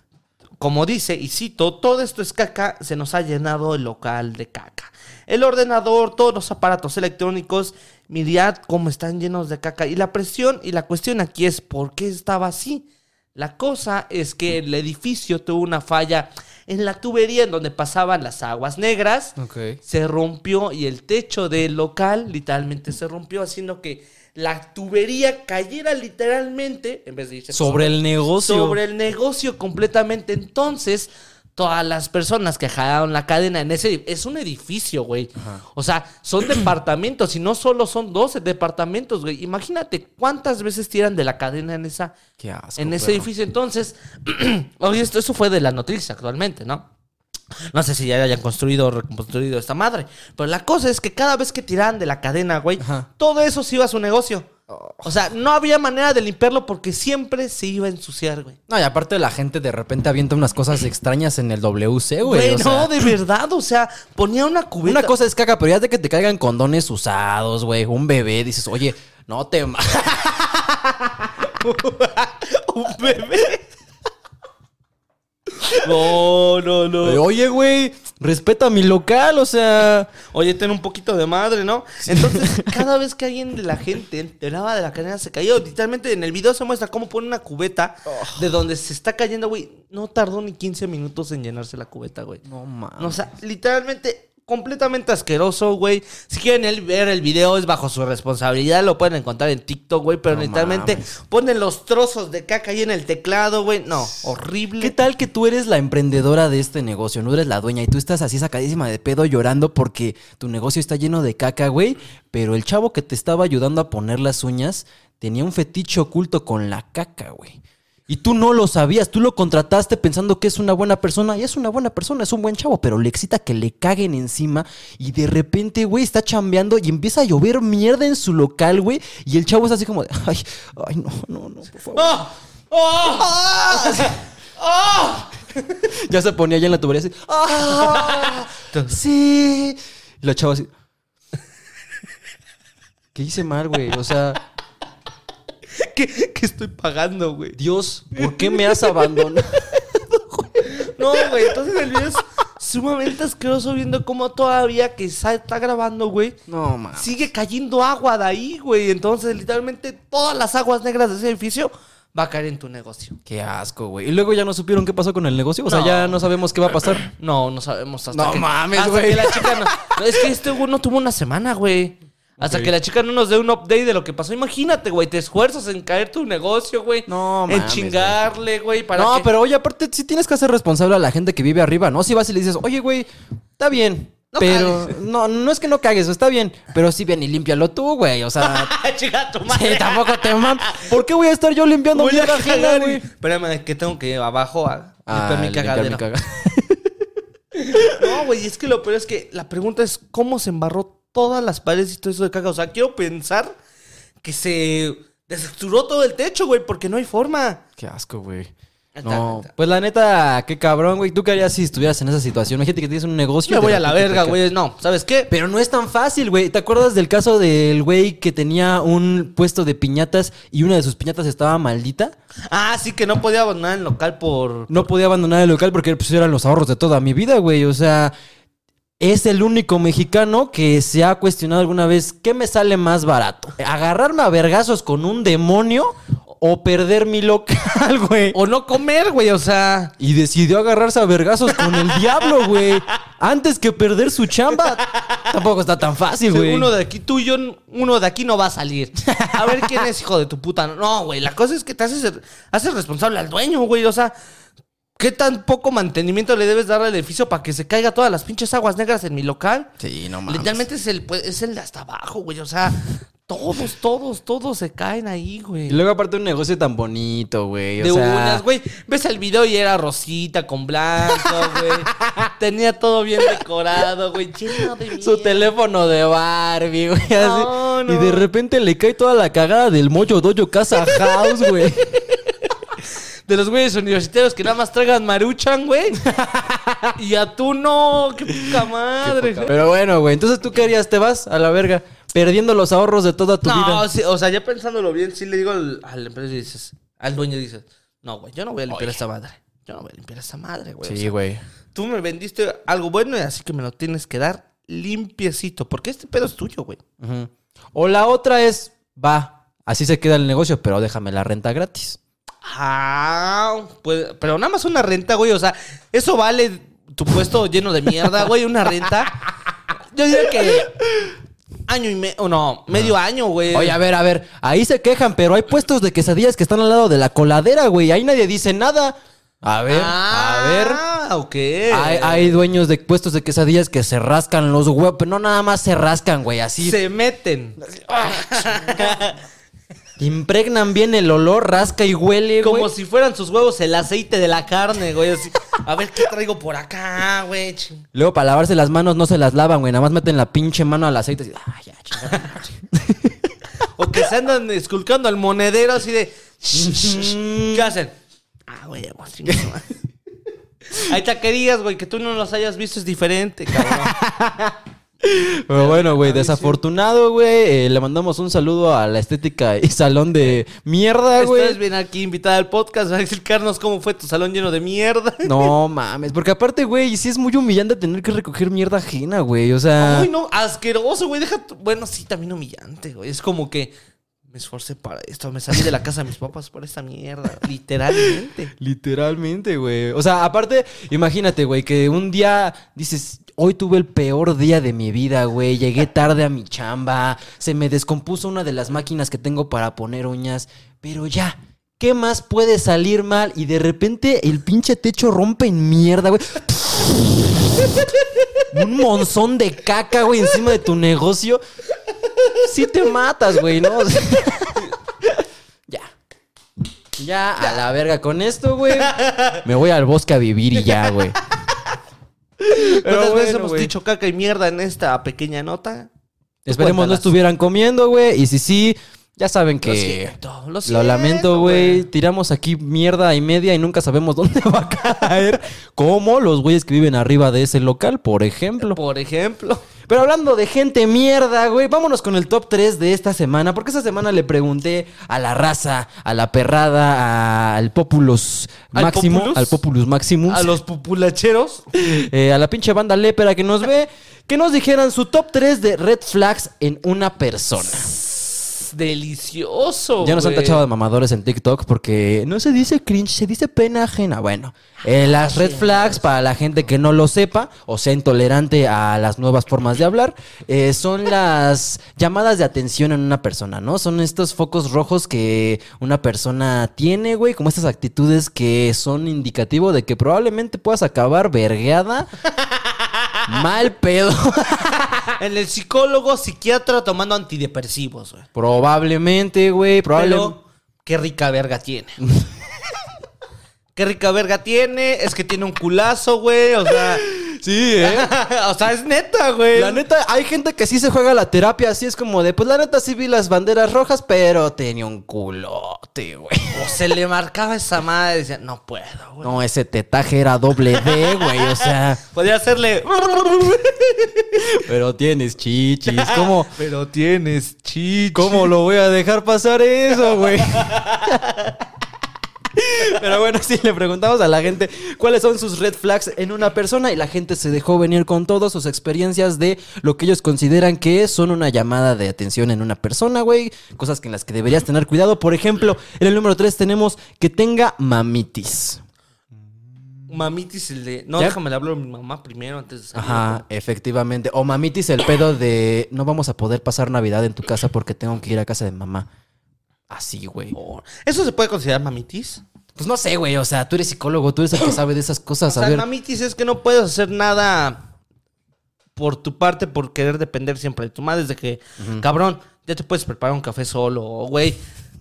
Como dice, y cito, todo esto es caca, se nos ha llenado el local de caca. El ordenador, todos los aparatos electrónicos, mirad cómo están llenos de caca. Y la presión y la cuestión aquí es por qué estaba así. La cosa es que el edificio tuvo una falla en la tubería en donde pasaban las aguas negras. Se rompió y el techo del local literalmente se rompió, haciendo que la tubería cayera literalmente, en vez de irse Sobre el negocio. sobre el negocio completamente. Entonces, todas las personas que jalaron la cadena en ese es un edificio, güey. O sea, son departamentos y no solo son 12 departamentos, güey. Imagínate cuántas veces tiran de la cadena en esa Qué asco. en ese edificio. Entonces, oye, esto eso fue de la noticia actualmente, ¿no? No sé si ya hayan construido o reconstruido esta madre. Pero la cosa es que cada vez que tiraban de la cadena, güey, Ajá. todo eso se iba a su negocio. O sea, no había manera de limpiarlo porque siempre se iba a ensuciar, güey. No, y aparte la gente de repente avienta unas cosas extrañas en el WC, güey. Güey, o no, sea, de verdad, o sea, ponía una cubeta. Una cosa es caca, pero ya de que te caigan condones usados, güey. Un bebé, dices, oye, no te... un bebé. No, no, no. Oye, güey, respeta mi local, o sea... Oye, ten un poquito de madre, ¿no? Entonces, cada vez que alguien de la gente enteraba de la cadena se cayó. Literalmente en el video se muestra cómo pone una cubeta de donde se está cayendo, güey. No tardó ni 15 minutos en llenarse la cubeta, güey. No mames. O sea, literalmente completamente asqueroso, güey. Si quieren el- ver el video es bajo su responsabilidad, lo pueden encontrar en TikTok, güey, pero No literalmente mames. ponen los trozos de caca ahí en el teclado, güey. No, horrible. ¿Qué tal que tú eres la emprendedora de este negocio? No eres la dueña y tú estás así sacadísima de pedo llorando porque tu negocio está lleno de caca, güey. Pero el chavo que te estaba ayudando a poner las uñas tenía un fetiche oculto con la caca, güey. Y tú no lo sabías, tú lo contrataste pensando que es una buena persona y es una buena persona, es un buen chavo, pero le excita que le caguen encima y de repente, güey, está chambeando y empieza a llover mierda en su local, güey, y el chavo es así como de, ay, ay, no, no, no, por favor. ¡Oh! ¡Oh! ¡Oh! Ya se ponía ya en la tubería así. ¡Ah! sí. Y la chava así. ¿Qué hice mal, güey? O sea, ¿Qué, qué estoy pagando, güey? Dios, ¿por qué me has abandonado? No, güey, entonces el video es sumamente asqueroso viendo cómo todavía que está grabando, güey. No, mames. Sigue cayendo agua de ahí, güey. Entonces, literalmente, todas las aguas negras de ese edificio va a caer en tu negocio. Qué asco, güey. Y luego ya no supieron qué pasó con el negocio. O sea, No. ya no sabemos qué va a pasar. No, no sabemos hasta No que... mames, güey. no, Es que este güey no tuvo una semana, güey. Hasta que la chica no nos dé un update de lo que pasó. Imagínate, güey. Te esfuerzas en caer tu negocio, güey. No, En mames, chingarle, güey. para No, que- pero oye, aparte sí tienes que hacer responsable a la gente que vive arriba, ¿no? Si vas y le dices, oye, güey, está bien. No pero cagues. no, no es que no cagues, está bien. Pero sí bien y límpialo tú, güey. O sea, Chica, tu madre. sí, tampoco te mam. ¿Por qué voy a estar yo limpiando Voy a mierda ajena, cagar, güey? Espérame, que tengo que ir abajo a Ah, mi limpiar cagadero. mi caga- No, güey, es que lo peor es que la pregunta es cómo se embarró todas las paredes y todo eso de caca. O sea, quiero pensar que se Desexturó todo el techo, güey, porque no hay forma. Qué asco, güey. No, pues la neta, qué cabrón, güey. ¿Tú qué harías si estuvieras en esa situación? Imagínate que tienes un negocio. Me voy a la verga, güey. No, ¿sabes qué? Pero no es tan fácil, güey. ¿Te acuerdas del caso del güey que tenía un puesto de piñatas y una de sus piñatas estaba maldita? Ah, sí que no podía abandonar el local por... No podía abandonar el local porque pues, eran los ahorros de toda mi vida, güey. O sea, es el único mexicano que se ha cuestionado alguna vez qué me sale más barato. ¿Agarrarme a vergazos con un demonio o perder mi local, güey? O no comer, güey, o sea... Y decidió agarrarse a vergazos con el diablo, güey. Antes que perder su chamba. Tampoco está tan fácil, güey. Uno de aquí, tú y yo, uno de aquí no va a salir. A ver quién es hijo de tu puta. No, güey, la cosa es que te haces, haces responsable al dueño, güey. O sea, ¿qué tan poco mantenimiento le debes dar al edificio para que se caiga todas las pinches aguas negras en mi local? Sí, no mames. Literalmente es el, pues, es el de hasta abajo, güey. O sea, todos, todos, todos se caen ahí, güey. Y luego aparte un negocio tan bonito, güey. o De sea, unas, güey. Ves el video y era rosita con blanco, güey. Tenía todo bien decorado, güey. Lleno de Su teléfono de Barbie, güey. No, no. Y de repente le cae toda la cagada del Moyo Dojo Casa House, güey. De los güeyes universitarios que nada más tragan maruchan, güey. y a tú no. Qué poca madre. güey. Pero bueno, güey. Entonces, ¿tú qué harías? ¿Te vas a la verga? Perdiendo los ahorros de toda tu No, vida. sí, o sea, ya pensándolo bien, sí le digo al, al empresario y dices, al dueño dices, no, güey, yo no voy a limpiar esta madre. Yo no voy a limpiar esta madre, güey. O Sí, sea, güey. tú me vendiste algo bueno y así que me lo tienes que dar limpiecito. Porque este pedo es tuyo, güey. O la otra es, va, así se queda el negocio, pero déjame la renta gratis. Ah, pues, pero nada más una renta, güey. O sea, eso vale tu puesto lleno de mierda, güey. Una renta. Yo diría que año y medio, no, medio año, güey. Oye, a ver, a ver, ahí se quejan, pero hay puestos de quesadillas que están al lado de la coladera, güey. Ahí nadie dice nada. A ver, a ver. Ah, ok. Hay, hay dueños de puestos de quesadillas que se rascan los huevos, pero no nada más se rascan, güey, así. Se meten. Impregnan bien el olor, rasca y huele, Como güey. si fueran sus huevos el aceite de la carne, güey. Así, a ver qué traigo por acá, güey. Luego para lavarse las manos no se las lavan, güey. Nada más meten la pinche mano al aceite. Así, ah, ya, chingada. O que se andan esculcando al monedero así de. ¿Qué hacen? Ah, güey, su madre. Hay taquerías, güey, que tú no los hayas visto es diferente, cabrón. Pero bueno, güey, desafortunado, güey. Eh, le mandamos un saludo a la estética y salón de mierda, güey. Estás bien aquí invitada al podcast a explicarnos cómo fue tu salón lleno de mierda. No mames, porque aparte, güey, sí es muy humillante tener que recoger mierda ajena, güey. O sea, Ay, no, asqueroso, güey. Deja tu- Bueno, sí, también humillante, güey. Es como que me esforcé para esto. Me salí de la casa de mis papás por esta mierda. Literalmente. literalmente, güey. O sea, aparte, imagínate, güey, que un día dices, hoy tuve el peor día de mi vida, güey. Llegué tarde a mi chamba, se me descompuso una de las máquinas que tengo para poner uñas, pero ya. ¿Qué más puede salir mal? Y de repente el pinche techo rompe en mierda, güey. Un monzón de caca, güey, encima de tu negocio. Sí te matas, güey, ¿no? Ya. Ya, a la verga con esto, güey. Me voy al bosque a vivir y ya, güey. ¿Cuántas veces hemos dicho caca y mierda en esta pequeña nota? Esperemos no estuvieran comiendo, güey. Y si sí, ya saben Lo que... siento, lo Lo siento, lamento, güey. Tiramos aquí mierda y media y nunca sabemos dónde va a caer. Como los güeyes que viven arriba de ese local, por ejemplo. Por ejemplo. Pero hablando de gente mierda, güey, vámonos con el top 3 de esta semana. Porque esta semana le pregunté a la raza, a la perrada, al Populus ¿Al Máximo, Populus? al Populus Maximus, A los populacheros. eh, a la pinche banda lépera que nos ve, que nos dijeran su top 3 de red flags en una persona. Delicioso. Ya nos han güey. tachado de mamadores en TikTok porque no se dice cringe, se dice pena ajena. Bueno, eh, las red flags, para la gente que no lo sepa o sea intolerante a las nuevas formas de hablar, eh, son las llamadas de atención en una persona, ¿no? Son estos focos rojos que una persona tiene, güey, como estas actitudes que son indicativo de que probablemente puedas acabar vergueada. Mal pedo. En el psicólogo, psiquiatra tomando antidepresivos, güey. probablemente, güey. Probablemente. Pero, qué rica verga tiene. qué rica verga tiene. Es que tiene un culazo, güey. O sea, Sí, ¿eh? o sea, es neta, güey. La neta, hay gente que sí se juega la terapia así, es como de, pues la neta sí vi las banderas rojas, pero tenía un culote, güey. O se le marcaba esa madre y decía, no puedo, güey. No, ese tetaje era doble D, güey, o sea, Podía hacerle. pero tienes chichis, ¿cómo, Pero tienes chichi. cómo lo voy a dejar pasar eso, güey? Pero bueno, sí, le preguntamos a la gente cuáles son sus red flags en una persona y la gente se dejó venir con todas sus experiencias de lo que ellos consideran que son una llamada de atención en una persona, güey. Cosas que en las que deberías tener cuidado. Por ejemplo, en el número 3 tenemos que tenga mamitis. Mamitis el de. No, ¿Ya? déjame le hablo a mi mamá primero antes de salir. Ajá, efectivamente. O mamitis el pedo de no vamos a poder pasar Navidad en tu casa porque tengo que ir a casa de mamá. Así, güey. Oh, ¿Eso se puede considerar mamitis? Pues no sé, güey. O sea, tú eres psicólogo, tú eres el que sabe de esas cosas. O A sea, ver. mamitis es que no puedes hacer nada por tu parte por querer depender siempre de tu madre. Desde que, cabrón, ya te puedes preparar un café solo, o, güey.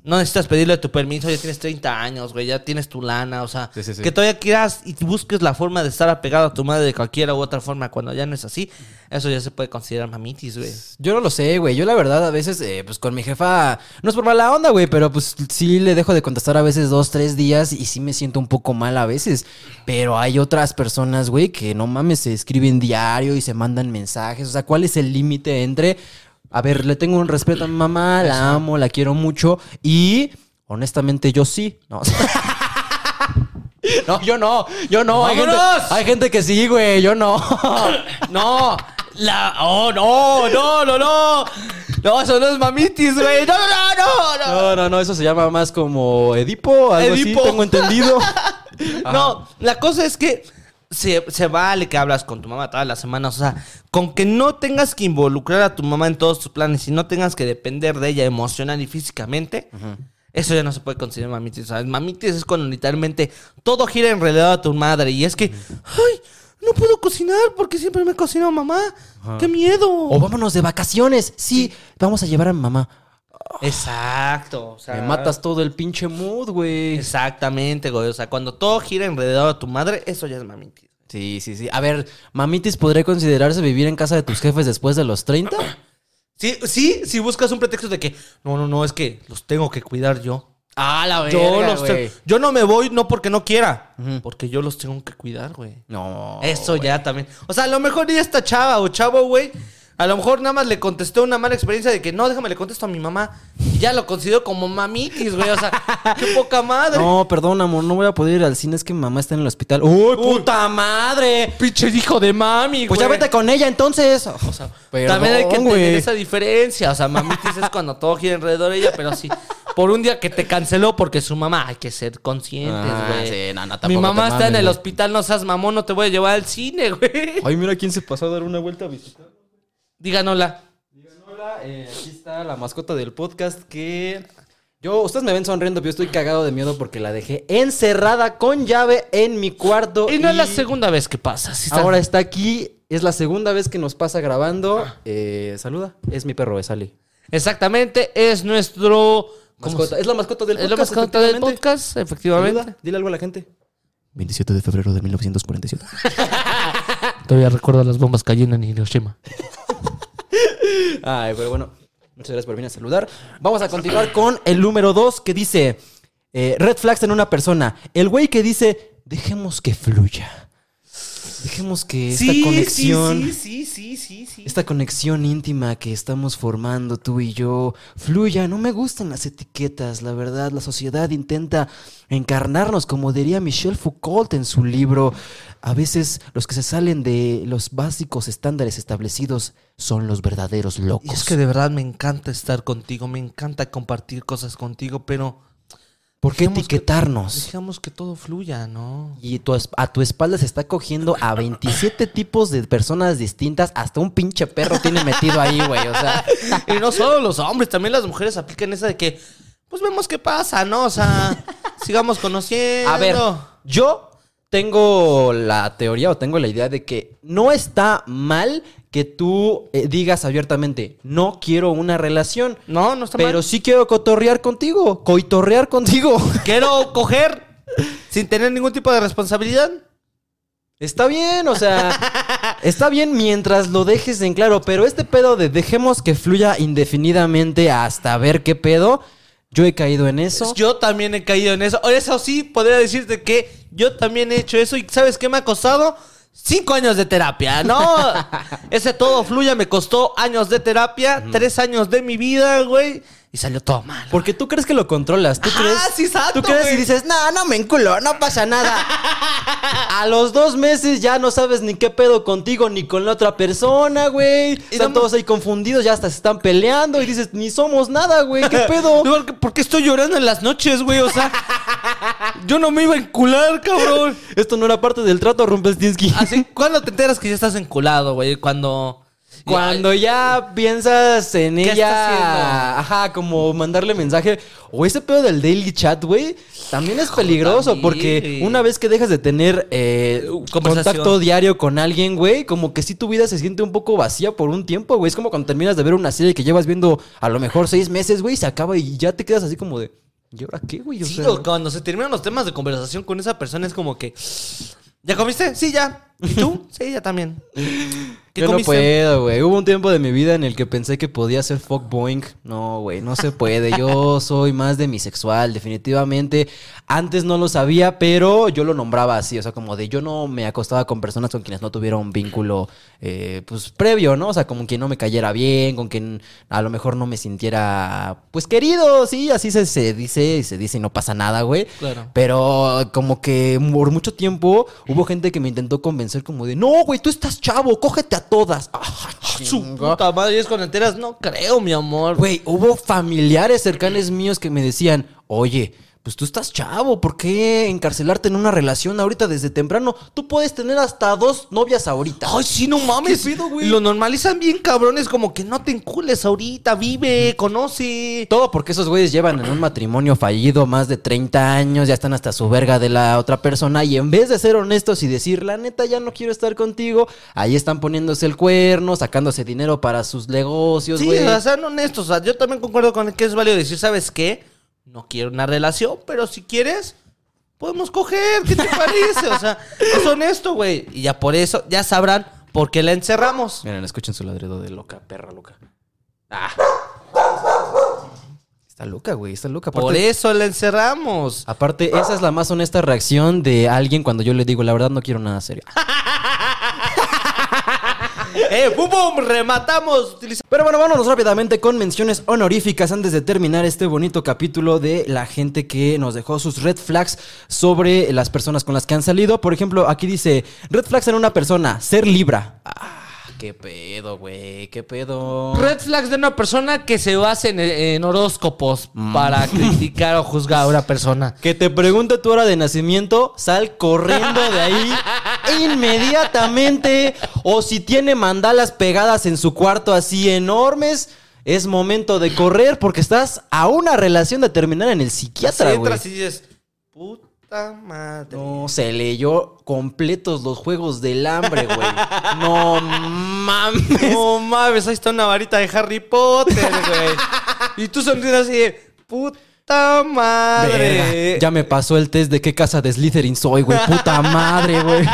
No necesitas pedirle tu permiso, ya tienes 30 años, güey, ya tienes tu lana, o sea, Sí, sí, sí. que todavía quieras y busques la forma de estar apegado a tu madre de cualquiera u otra forma cuando ya no es así, eso ya se puede considerar mamitis, güey. Yo no lo sé, güey. Yo la verdad a veces, eh, pues con mi jefa, no es por mala onda, güey, pero pues sí le dejo de contestar a veces dos, tres días y sí me siento un poco mal a veces. Pero hay otras personas, güey, que no mames, se escriben diario y se mandan mensajes. O sea, ¿cuál es el límite entre, a ver, le tengo un respeto a mi mamá, la amo, la quiero mucho y honestamente yo sí, ¿no? No, yo no, yo no. Hay gente, hay gente que sí, güey, yo no. No, la. Oh, no, no, no, no. No, eso no es mamitis, güey. No, no, no, no. No, no, no, eso se llama más como Edipo, algo Edipo. así, tengo entendido. No, la cosa es que se, se vale que hablas con tu mamá todas las semanas. O sea, con que no tengas que involucrar a tu mamá en todos tus planes y no tengas que depender de ella emocional y físicamente, eso ya no se puede considerar mamitis. Sea, mamitis es cuando literalmente todo gira en realidad a tu madre. Y es que, ay, no puedo cocinar porque siempre me cocina mamá. ¡Qué miedo! O vámonos de vacaciones. Sí, vamos a llevar a mamá. Exacto. O sea, Me matas todo el pinche mood, güey. Exactamente, güey. O sea, cuando todo gira alrededor de tu madre, eso ya es mamitis. Sí, sí, sí. A ver, mamitis, ¿podría considerarse vivir en casa de tus jefes después de los 30? Sí, sí, si buscas un pretexto de que no, no, no, es que los tengo que cuidar yo. Ah, la Yo, los te- yo no me voy no porque no quiera, porque yo los tengo que cuidar, güey. No. Eso ya también. O sea, a lo mejor ya esta chava o chavo, güey. A lo mejor nada más le contestó una mala experiencia de que no, déjame le contesto a mi mamá. Y ya lo considero como mamitis, güey. O sea, qué poca madre. No, perdón, amor, no voy a poder ir al cine, es que mi mamá está en el hospital. ¡Uy, puta madre! Pinche hijo de mami, Pues güey. ya vete con ella entonces. O sea, También hay que perdón, entender güey. esa diferencia. O sea, mamitis es cuando todo gira alrededor de ella, pero sí. Por un día que te canceló porque su mamá, hay que ser conscientes, Ah, güey. sí, no, no, Mi tampoco mamá está mames, en el güey. hospital, no seas mamón, no te voy a llevar al cine, güey. Ay, mira quién se pasó a dar una vuelta a visitar. Díganosla. Hola, eh, aquí está la mascota del podcast que... Yo, ustedes me ven sonriendo, pero yo estoy cagado de miedo porque la dejé encerrada con llave en mi cuarto. Y no es la segunda vez que pasa. está- Ahora está aquí, es la segunda vez que nos pasa grabando. Eh, saluda, es mi perro, es Ali. Exactamente, es nuestro... ¿cómo Mascota, Es la mascota del Es podcast. la mascota del efectivamente. podcast, efectivamente. Saluda, dile algo a la gente. 27 de febrero de 1947. Todavía recuerdo las bombas cayendo en Hiroshima. Ay, pero bueno, muchas gracias por venir a saludar. Vamos a continuar con el número 2 que dice eh, red flags en una persona. El güey que dice, dejemos que fluya. Dejemos que esta Sí, conexión... sí, sí, sí, sí, sí. Esta conexión íntima que estamos formando tú y yo fluya. No me gustan las etiquetas, la verdad. La sociedad intenta encarnarnos, como diría Michel Foucault en su libro. A veces los que se salen de los básicos estándares establecidos son los verdaderos locos. Y es que de verdad me encanta estar contigo, me encanta compartir cosas contigo, pero ¿Por qué que- etiquetarnos? dejamos que todo fluya, ¿no? Y tu a tu espalda se está cogiendo a 27 tipos de personas distintas. Hasta un pinche perro tiene metido ahí, güey. O sea, Y no solo los hombres, también las mujeres aplican esa de que, pues vemos qué pasa, ¿no? O sea, sigamos conociendo. A ver, yo tengo la teoría o tengo la idea de que no está mal que tú eh, digas abiertamente, no quiero una relación, No, no está pero mal. sí quiero cotorrear contigo, coitorrear contigo. Quiero coger sin tener ningún tipo de responsabilidad. Está bien, o sea, está bien mientras lo dejes en claro, pero este pedo de dejemos que fluya indefinidamente hasta ver qué pedo, yo he caído en eso. Yo también he caído en eso. Eso sí, podría decirte que yo también he hecho eso. ¿Y sabes qué me ha costado? Cinco años de terapia, ¿no? Ese todo fluya me costó años de terapia, tres años de mi vida, güey. Y salió todo mal. Porque tú crees que lo controlas, tú Ah, crees. sí, exacto, Tú crees y dices, no, no me enculo, no pasa nada. A los dos meses ya no sabes ni qué pedo contigo ni con la otra persona, güey. Están no- todos ahí confundidos, ya hasta se están peleando y dices, ni somos nada, güey, qué pedo. No, ¿Por qué estoy llorando en las noches, güey? O sea, yo no me iba a encular, cabrón. Esto no era parte del trato, Rumpelstiltskin. Así, ¿cuándo te enteras que ya estás enculado, güey? Cuando. Cuando ya piensas en ¿Qué está ella, ajá, como mandarle mensaje, o ese pedo del daily chat, güey, también es peligroso, porque una vez que dejas de tener eh, contacto diario con alguien, güey, como que sí tu vida se siente un poco vacía por un tiempo, güey. Es como cuando terminas de ver una serie que llevas viendo a lo mejor seis meses, güey, y se acaba y ya te quedas así como de, ¿y ahora qué, güey? O Sí, sea, o cuando se terminan los temas de conversación con esa persona es como que. ¿Ya comiste? Sí, ya. ¿Y tú? Sí, ya también. ¿Qué Yo no comiste? puedo, güey. Hubo un tiempo de mi vida en el que pensé que podía ser fuckboing. No, güey, no se puede. Yo soy más demisexual, definitivamente. Antes no lo sabía, pero yo lo nombraba así. O sea, como de yo no me acostaba con personas con quienes no tuviera un vínculo, eh, pues, previo, ¿no? O sea, como quien no me cayera bien, con quien a lo mejor no me sintiera, pues, querido. Sí, así se, se dice y se dice y no pasa nada, güey. Claro. Pero como que por mucho tiempo hubo gente que me intentó convencer como de, no, güey, tú estás chavo, cógete a todas. Ah, Su chinga. puta madre, y es cuando enteras, no creo, mi amor. Güey, hubo familiares cercanos míos que me decían, oye, pues tú estás chavo, ¿por qué encarcelarte en una relación ahorita desde temprano? Tú puedes tener hasta dos novias ahorita. Ay, sí, no mames. ¿Qué pedo, güey? Lo normalizan bien, cabrones, como que no te encules ahorita, vive, conoce. Todo porque esos güeyes llevan en un matrimonio fallido más de 30 años, ya están hasta su verga de la otra persona y en vez de ser honestos y decir, la neta, ya no quiero estar contigo, ahí están poniéndose el cuerno, sacándose dinero para sus negocios, Sí, güey. o sea, sean honestos. O sea, yo también concuerdo con que es válido decir, ¿sabes qué? No quiero una relación, pero si quieres, podemos coger. ¿Qué te parece? O sea, es honesto, güey. Y ya por eso, ya sabrán por qué la encerramos. Miren, escuchen su ladrido de loca, perra loca. Ah. Está loca, güey, está loca. Por eso la encerramos. aparte, esa es la más honesta reacción de alguien cuando yo le digo, la verdad no quiero nada serio. ¡Eh, pum, pum! ¡Rematamos! Pero bueno, vámonos rápidamente con menciones honoríficas antes de terminar este bonito capítulo de la gente que nos dejó sus red flags sobre las personas con las que han salido. Por ejemplo, aquí dice, red flags en una persona, ser libra. Ah, qué pedo, güey, qué pedo. Red flags de una persona que se base en, en horóscopos para criticar o juzgar a una persona. Que te pregunte tu hora de nacimiento, sal corriendo de ahí inmediatamente. O si tiene mandalas pegadas en su cuarto así enormes, es momento de correr porque estás a una relación de terminar en el psiquiatra, güey. Entras y dices, puta madre. No, se leyó completos los juegos del hambre, güey. No mames. No mames, ahí está una varita de Harry Potter, güey. y tú sonríes así de, puta madre. Verga, ya me pasó el test de qué casa de Slytherin soy, güey. Puta madre, güey.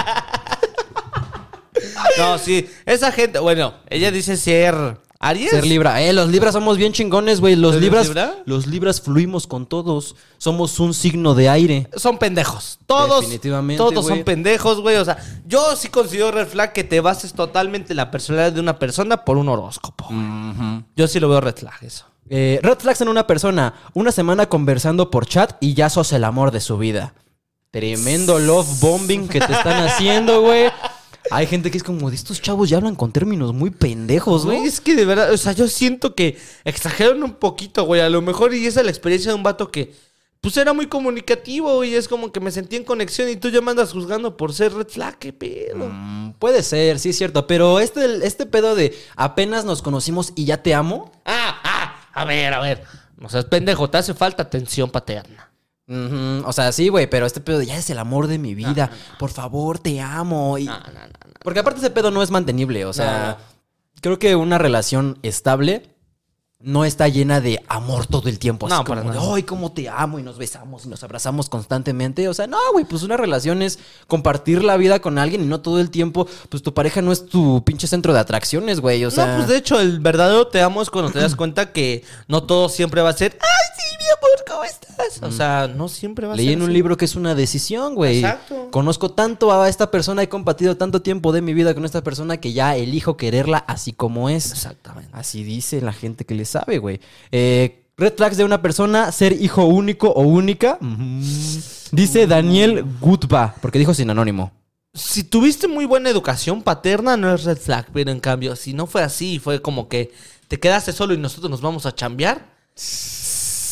No, sí, esa gente, bueno, ella dice ser Aries. Ser libra. Eh, los libras somos bien chingones, güey. Los ¿Eres libras. libra? Los libras fluimos con todos. Somos un signo de aire. Son pendejos. Todos. Definitivamente, Todos son pendejos, güey. O sea, yo sí considero red flag que te bases totalmente en la personalidad de una persona por un horóscopo. Yo sí lo veo red flag, eso. Eh, red flags en una persona. Una semana conversando por chat y ya sos el amor de su vida. Tremendo love bombing que te están haciendo, güey. Hay gente que es como de estos chavos ya hablan con términos muy pendejos, Güey, güey. es que de verdad, o sea, yo siento que exageran un poquito, güey. A lo mejor y esa es la experiencia de un vato que, pues era muy comunicativo y es como que me sentí en conexión y tú ya me andas juzgando por ser red flag, qué pedo. Mm, puede ser, sí es cierto. Pero este, este pedo de apenas nos conocimos y ya te amo. Ah, ah, a ver, a ver. No seas pendejo, te hace falta atención paterna. O sea, sí, güey, pero este pedo de ya es el amor de mi vida. Por favor, te amo. Y- No, no, no, no. Porque aparte ese pedo no es mantenible. O sea, creo que una relación estable no está llena de amor todo el tiempo. Así No, como para de, ay, cómo te amo y nos besamos y nos abrazamos constantemente. O sea, no, güey, pues una relación es compartir la vida con alguien y no todo el tiempo, pues tu pareja no es tu pinche centro de atracciones, güey. O sea, no, pues de hecho, el verdadero te amo es cuando te das cuenta que no todo siempre va a ser, ay, sí, amor, ¿cómo estás? O sea, no siempre va a Leí ser en un así. libro que es una decisión, güey. Exacto. Conozco tanto a esta persona, he compartido tanto tiempo de mi vida con esta persona que ya elijo quererla así como es. Exactamente. Así dice la gente que le sabe, güey. Eh, red flags de una persona, ser hijo único o única. Dice Daniel Gutba, porque dijo sin anónimo. Si tuviste muy buena educación paterna, no es red flag, pero en cambio, si no fue así, fue como que te quedaste solo y nosotros nos vamos a chambear,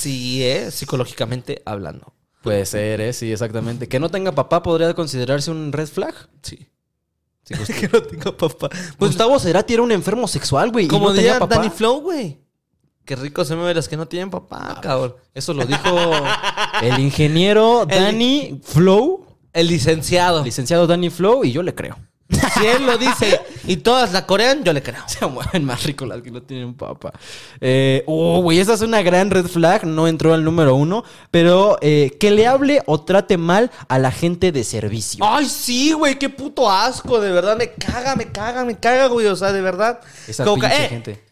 sí, ¿eh? psicológicamente hablando. Puede ser, ¿eh? Sí, exactamente. Que no tenga papá podría considerarse un red flag. Sí. Sí, Gust- que no tengo papá. Pues Gustavo Cerati era un enfermo sexual, güey. como no diría. Danny Flow, güey. Qué rico se me ve las que no tienen papá, cabrón. Eso lo dijo el ingeniero Danny Flow, El licenciado. licenciado Danny Flow, y yo le creo. Si él lo dice y todas la corean, yo le creo. Se mueven más rico las que no tienen papa. Eh, oh, güey, esa es una gran red flag. No entró al número uno. Pero eh, que le hable o trate mal a la gente de servicio. Ay, sí, güey, qué puto asco, de verdad, me caga, me caga, me caga, güey, o sea, de verdad. Esa Como pinche eh, gente.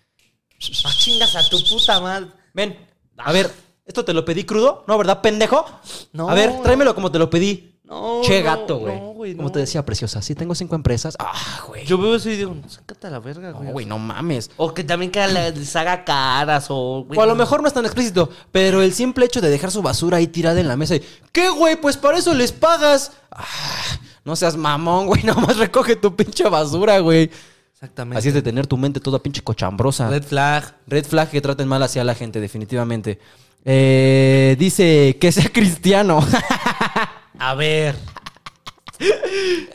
ah, chingas a tu puta madre. Ven, a ver, ¿esto te lo pedí crudo? ¿No, verdad, pendejo? No, A ver, tráemelo como te lo pedí. No, che, gato, güey. no, güey, como no. te decía, preciosa. Sí, tengo cinco empresas. Ah, güey. Yo veo eso y digo, sácate a la verga, No, güey. güey, no mames. O que también que le- les haga caras o... güey, O a lo mejor no es tan explícito, pero el simple hecho de dejar su basura ahí tirada en la mesa y, ¿qué, güey? Pues para eso les pagas. Ah, no seas mamón, güey, nomás recoge tu pinche basura, güey. Exactamente. Así es de tener tu mente toda pinche cochambrosa. Red, Red flag. flag que traten mal hacia la gente, definitivamente. Eh, dice que sea cristiano. A ver.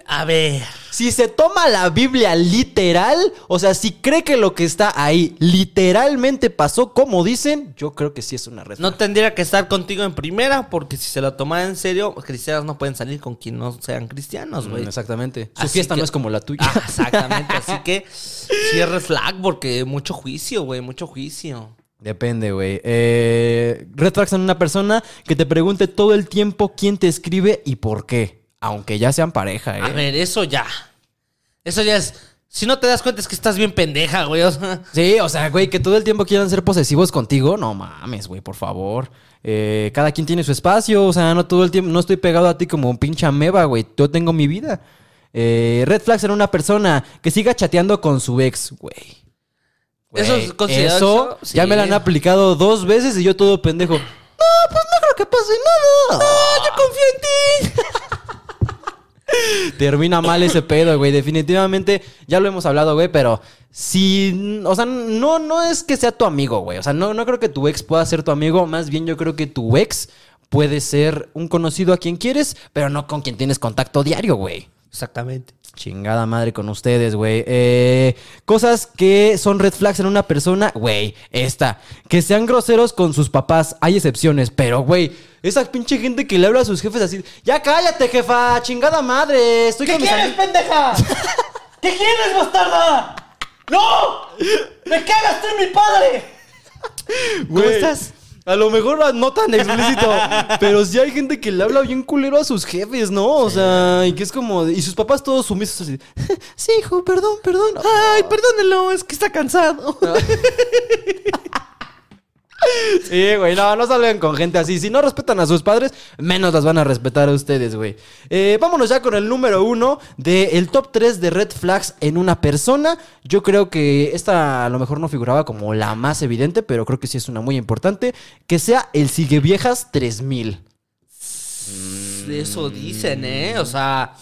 A ver. si se toma la Biblia literal, o sea, si cree que lo que está ahí literalmente pasó como dicen, yo creo que sí es una red No tendría que estar contigo en primera porque si se lo tomara en serio, cristianos no pueden salir con quien no sean cristianos, güey. Mm, Exactamente. Su Así fiesta que- no es como la tuya. Ah, exactamente. Así que red flag porque mucho juicio, güey, mucho juicio. Depende, güey. Eh, red flags en una persona que te pregunte todo el tiempo quién te escribe y por qué. Aunque ya sean pareja, ¿eh? A ver, eso ya. Eso ya es. Si no te das cuenta es que estás bien pendeja, güey. Sí, o sea, güey, que todo el tiempo quieran ser posesivos contigo. No mames, güey, por favor. Eh, cada quien tiene su espacio. O sea, no todo el tiempo. No estoy pegado a ti como un pinche ameba, güey. Yo tengo mi vida. Eh, red flags en una persona que siga chateando con su ex, güey. Güey, ¿Eso es considerado Eso ya me lo han aplicado dos veces y yo todo pendejo. No, pues no creo que pase nada. No, yo confío en ti. Termina mal ese pedo, güey. Definitivamente, ya lo hemos hablado, güey, pero si. O sea, no, no es que sea tu amigo, güey. O sea, no, no creo que tu ex pueda ser tu amigo. Más bien, yo creo que tu ex puede ser un conocido a quien quieres, pero no con quien tienes contacto diario, güey. Exactamente. Chingada madre con ustedes, güey. Eh, cosas que son red flags en una persona, güey. Esta, que sean groseros con sus papás. Hay excepciones, pero, güey, esa pinche gente que le habla a sus jefes así, ya cállate, jefa, chingada madre. Estoy con mis amigos". pendeja? ¿Qué quieres, bastarda? ¡No! ¡Me cagaste en mi padre! ¿Cómo Güey, estás? A lo mejor no tan explícito, pero sí hay gente que le habla bien culero a sus jefes, ¿no? O sea, y que es como. Y sus papás todos sumisos así. Sí, hijo, perdón, perdón. Ay, perdónenlo, es que está cansado. Sí, güey, no, no salgan con gente así. Si no respetan a sus padres, menos las van a respetar a ustedes, güey. Eh, vámonos ya con el número uno del top 3 de red flags en una persona. Yo creo que esta a lo mejor no figuraba como la más evidente, pero creo que sí es una muy importante. Que sea el Sigue Viejas 3000. Eso dicen, ¿eh? O sea,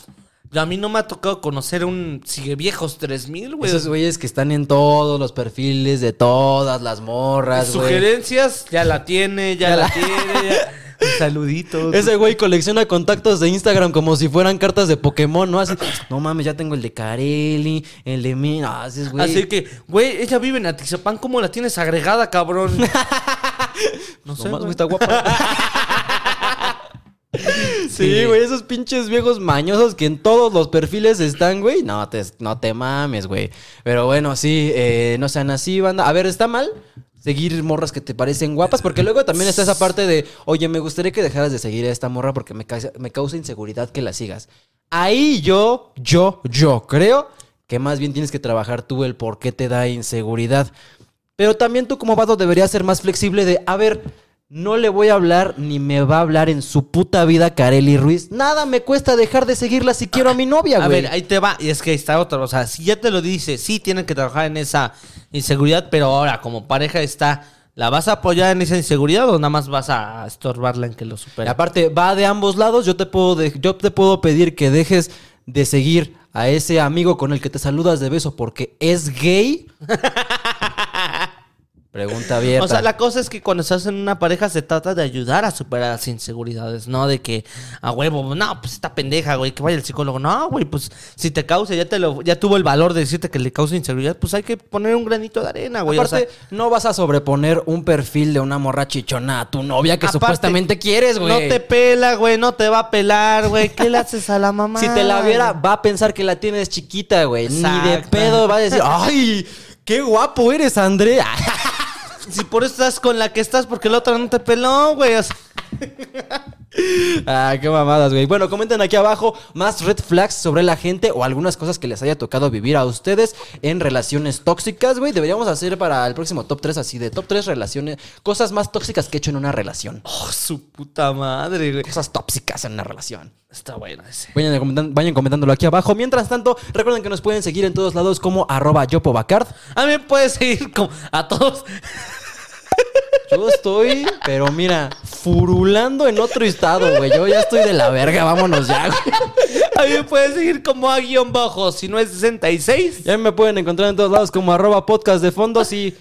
a mí no me ha tocado conocer un sigue viejos 3000, güey. Esos güeyes que están en todos los perfiles de todas las morras, güey. Sugerencias, ya la tiene, ya, Ya la, la- tiene. ya- Un saludito. Ese güey colecciona contactos de Instagram como si fueran cartas de Pokémon, ¿no? Así, no mames, ya tengo el de Carelli, el de mí. No, así es, güey. Así que, güey, ella vive en Atizapán, ¿cómo la tienes agregada, cabrón? no sé, Nomás, güey, güey. está guapa. Sí, güey, esos pinches viejos mañosos que en todos los perfiles están, güey. No te, no te mames, güey. Pero bueno, sí, eh, no sean así, banda. A ver, ¿está mal? seguir morras que te parecen guapas, porque luego también está esa parte de, oye, me gustaría que dejaras de seguir a esta morra porque me causa, me causa inseguridad que la sigas. Ahí yo, yo, yo creo que más bien tienes que trabajar tú el por qué te da inseguridad. Pero también tú como vato deberías ser más flexible de, a ver, no le voy a hablar ni me va a hablar en su puta vida Kareli Ruiz. Nada me cuesta dejar de seguirla si quiero a mi novia, A güey. ver, ahí te va. Y es que ahí está otro. O sea, si ya te lo dice, sí tienen que trabajar en esa inseguridad, pero ahora como pareja está, ¿la vas a apoyar en esa inseguridad o nada más vas a estorbarla en que lo Y supere? aparte, va de ambos lados. Yo te puedo, de- yo te puedo pedir que dejes de seguir a ese amigo con el que te saludas de beso porque es gay. Pregunta abierta. O sea, la cosa es que cuando estás en una pareja se trata de ayudar a superar las inseguridades, no de que a huevo, no, pues esta pendeja, güey, que vaya el psicólogo. No, güey, pues si te causa, ya te lo, ya tuvo el valor de decirte que le causa inseguridad, pues hay que poner un granito de arena, güey. o Aparte, sea, no vas a sobreponer un perfil de una morra chichona a tu novia que Aparte, supuestamente quieres, güey. no te pela, güey, no te va a pelar, güey. ¿Qué le haces a la mamá? Si te la viera, va a pensar que la tienes chiquita, güey. Ni de pedo va a decir, ¡ay! ¡Qué guapo eres, Andrea! Si por eso estás con la que estás, porque la otra no te peló, güey. Ah, qué mamadas, güey. Bueno, comenten aquí abajo más red flags sobre la gente o algunas cosas que les haya tocado vivir a ustedes en relaciones tóxicas, güey. Deberíamos hacer para el próximo top 3 así de top 3 relaciones, cosas más tóxicas que he hecho en una relación. oh, su puta madre, güey. Cosas tóxicas en una relación. Está bueno ese. Vayan, comentan- vayan comentándolo aquí abajo. Mientras tanto, recuerden que nos pueden seguir en todos lados como arroba yopobacard. A mí me puedes seguir como a todos. Yo estoy, pero mira, furulando en otro estado, güey. Yo ya estoy de la verga, vámonos ya, güey. A mí me puedes seguir como a guion bajo, si no es 66. Ya me pueden encontrar en todos lados como arroba podcast de fondo. Si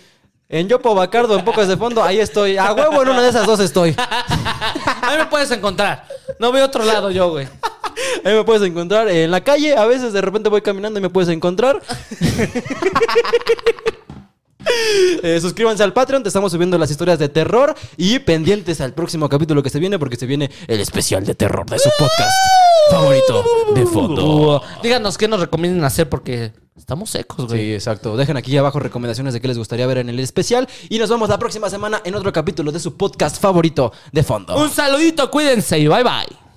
en Yopo Bacardo, en Pocas de Fondo, ahí estoy. A huevo, en una de esas dos estoy. A mí me puedes encontrar. No veo otro lado yo, güey. Ahí me puedes encontrar en la calle. A veces de repente voy caminando y me puedes encontrar. Eh, suscríbanse al Patreon, te estamos subiendo las historias de terror y pendientes al próximo capítulo que se viene porque se viene el especial de terror de su podcast favorito de fondo. Díganos qué nos recomiendan hacer porque estamos secos, güey. Sí, exacto. Dejen aquí abajo recomendaciones de qué les gustaría ver en el especial y nos vemos la próxima semana en otro capítulo de su podcast favorito de fondo. Un saludito, cuídense y bye bye.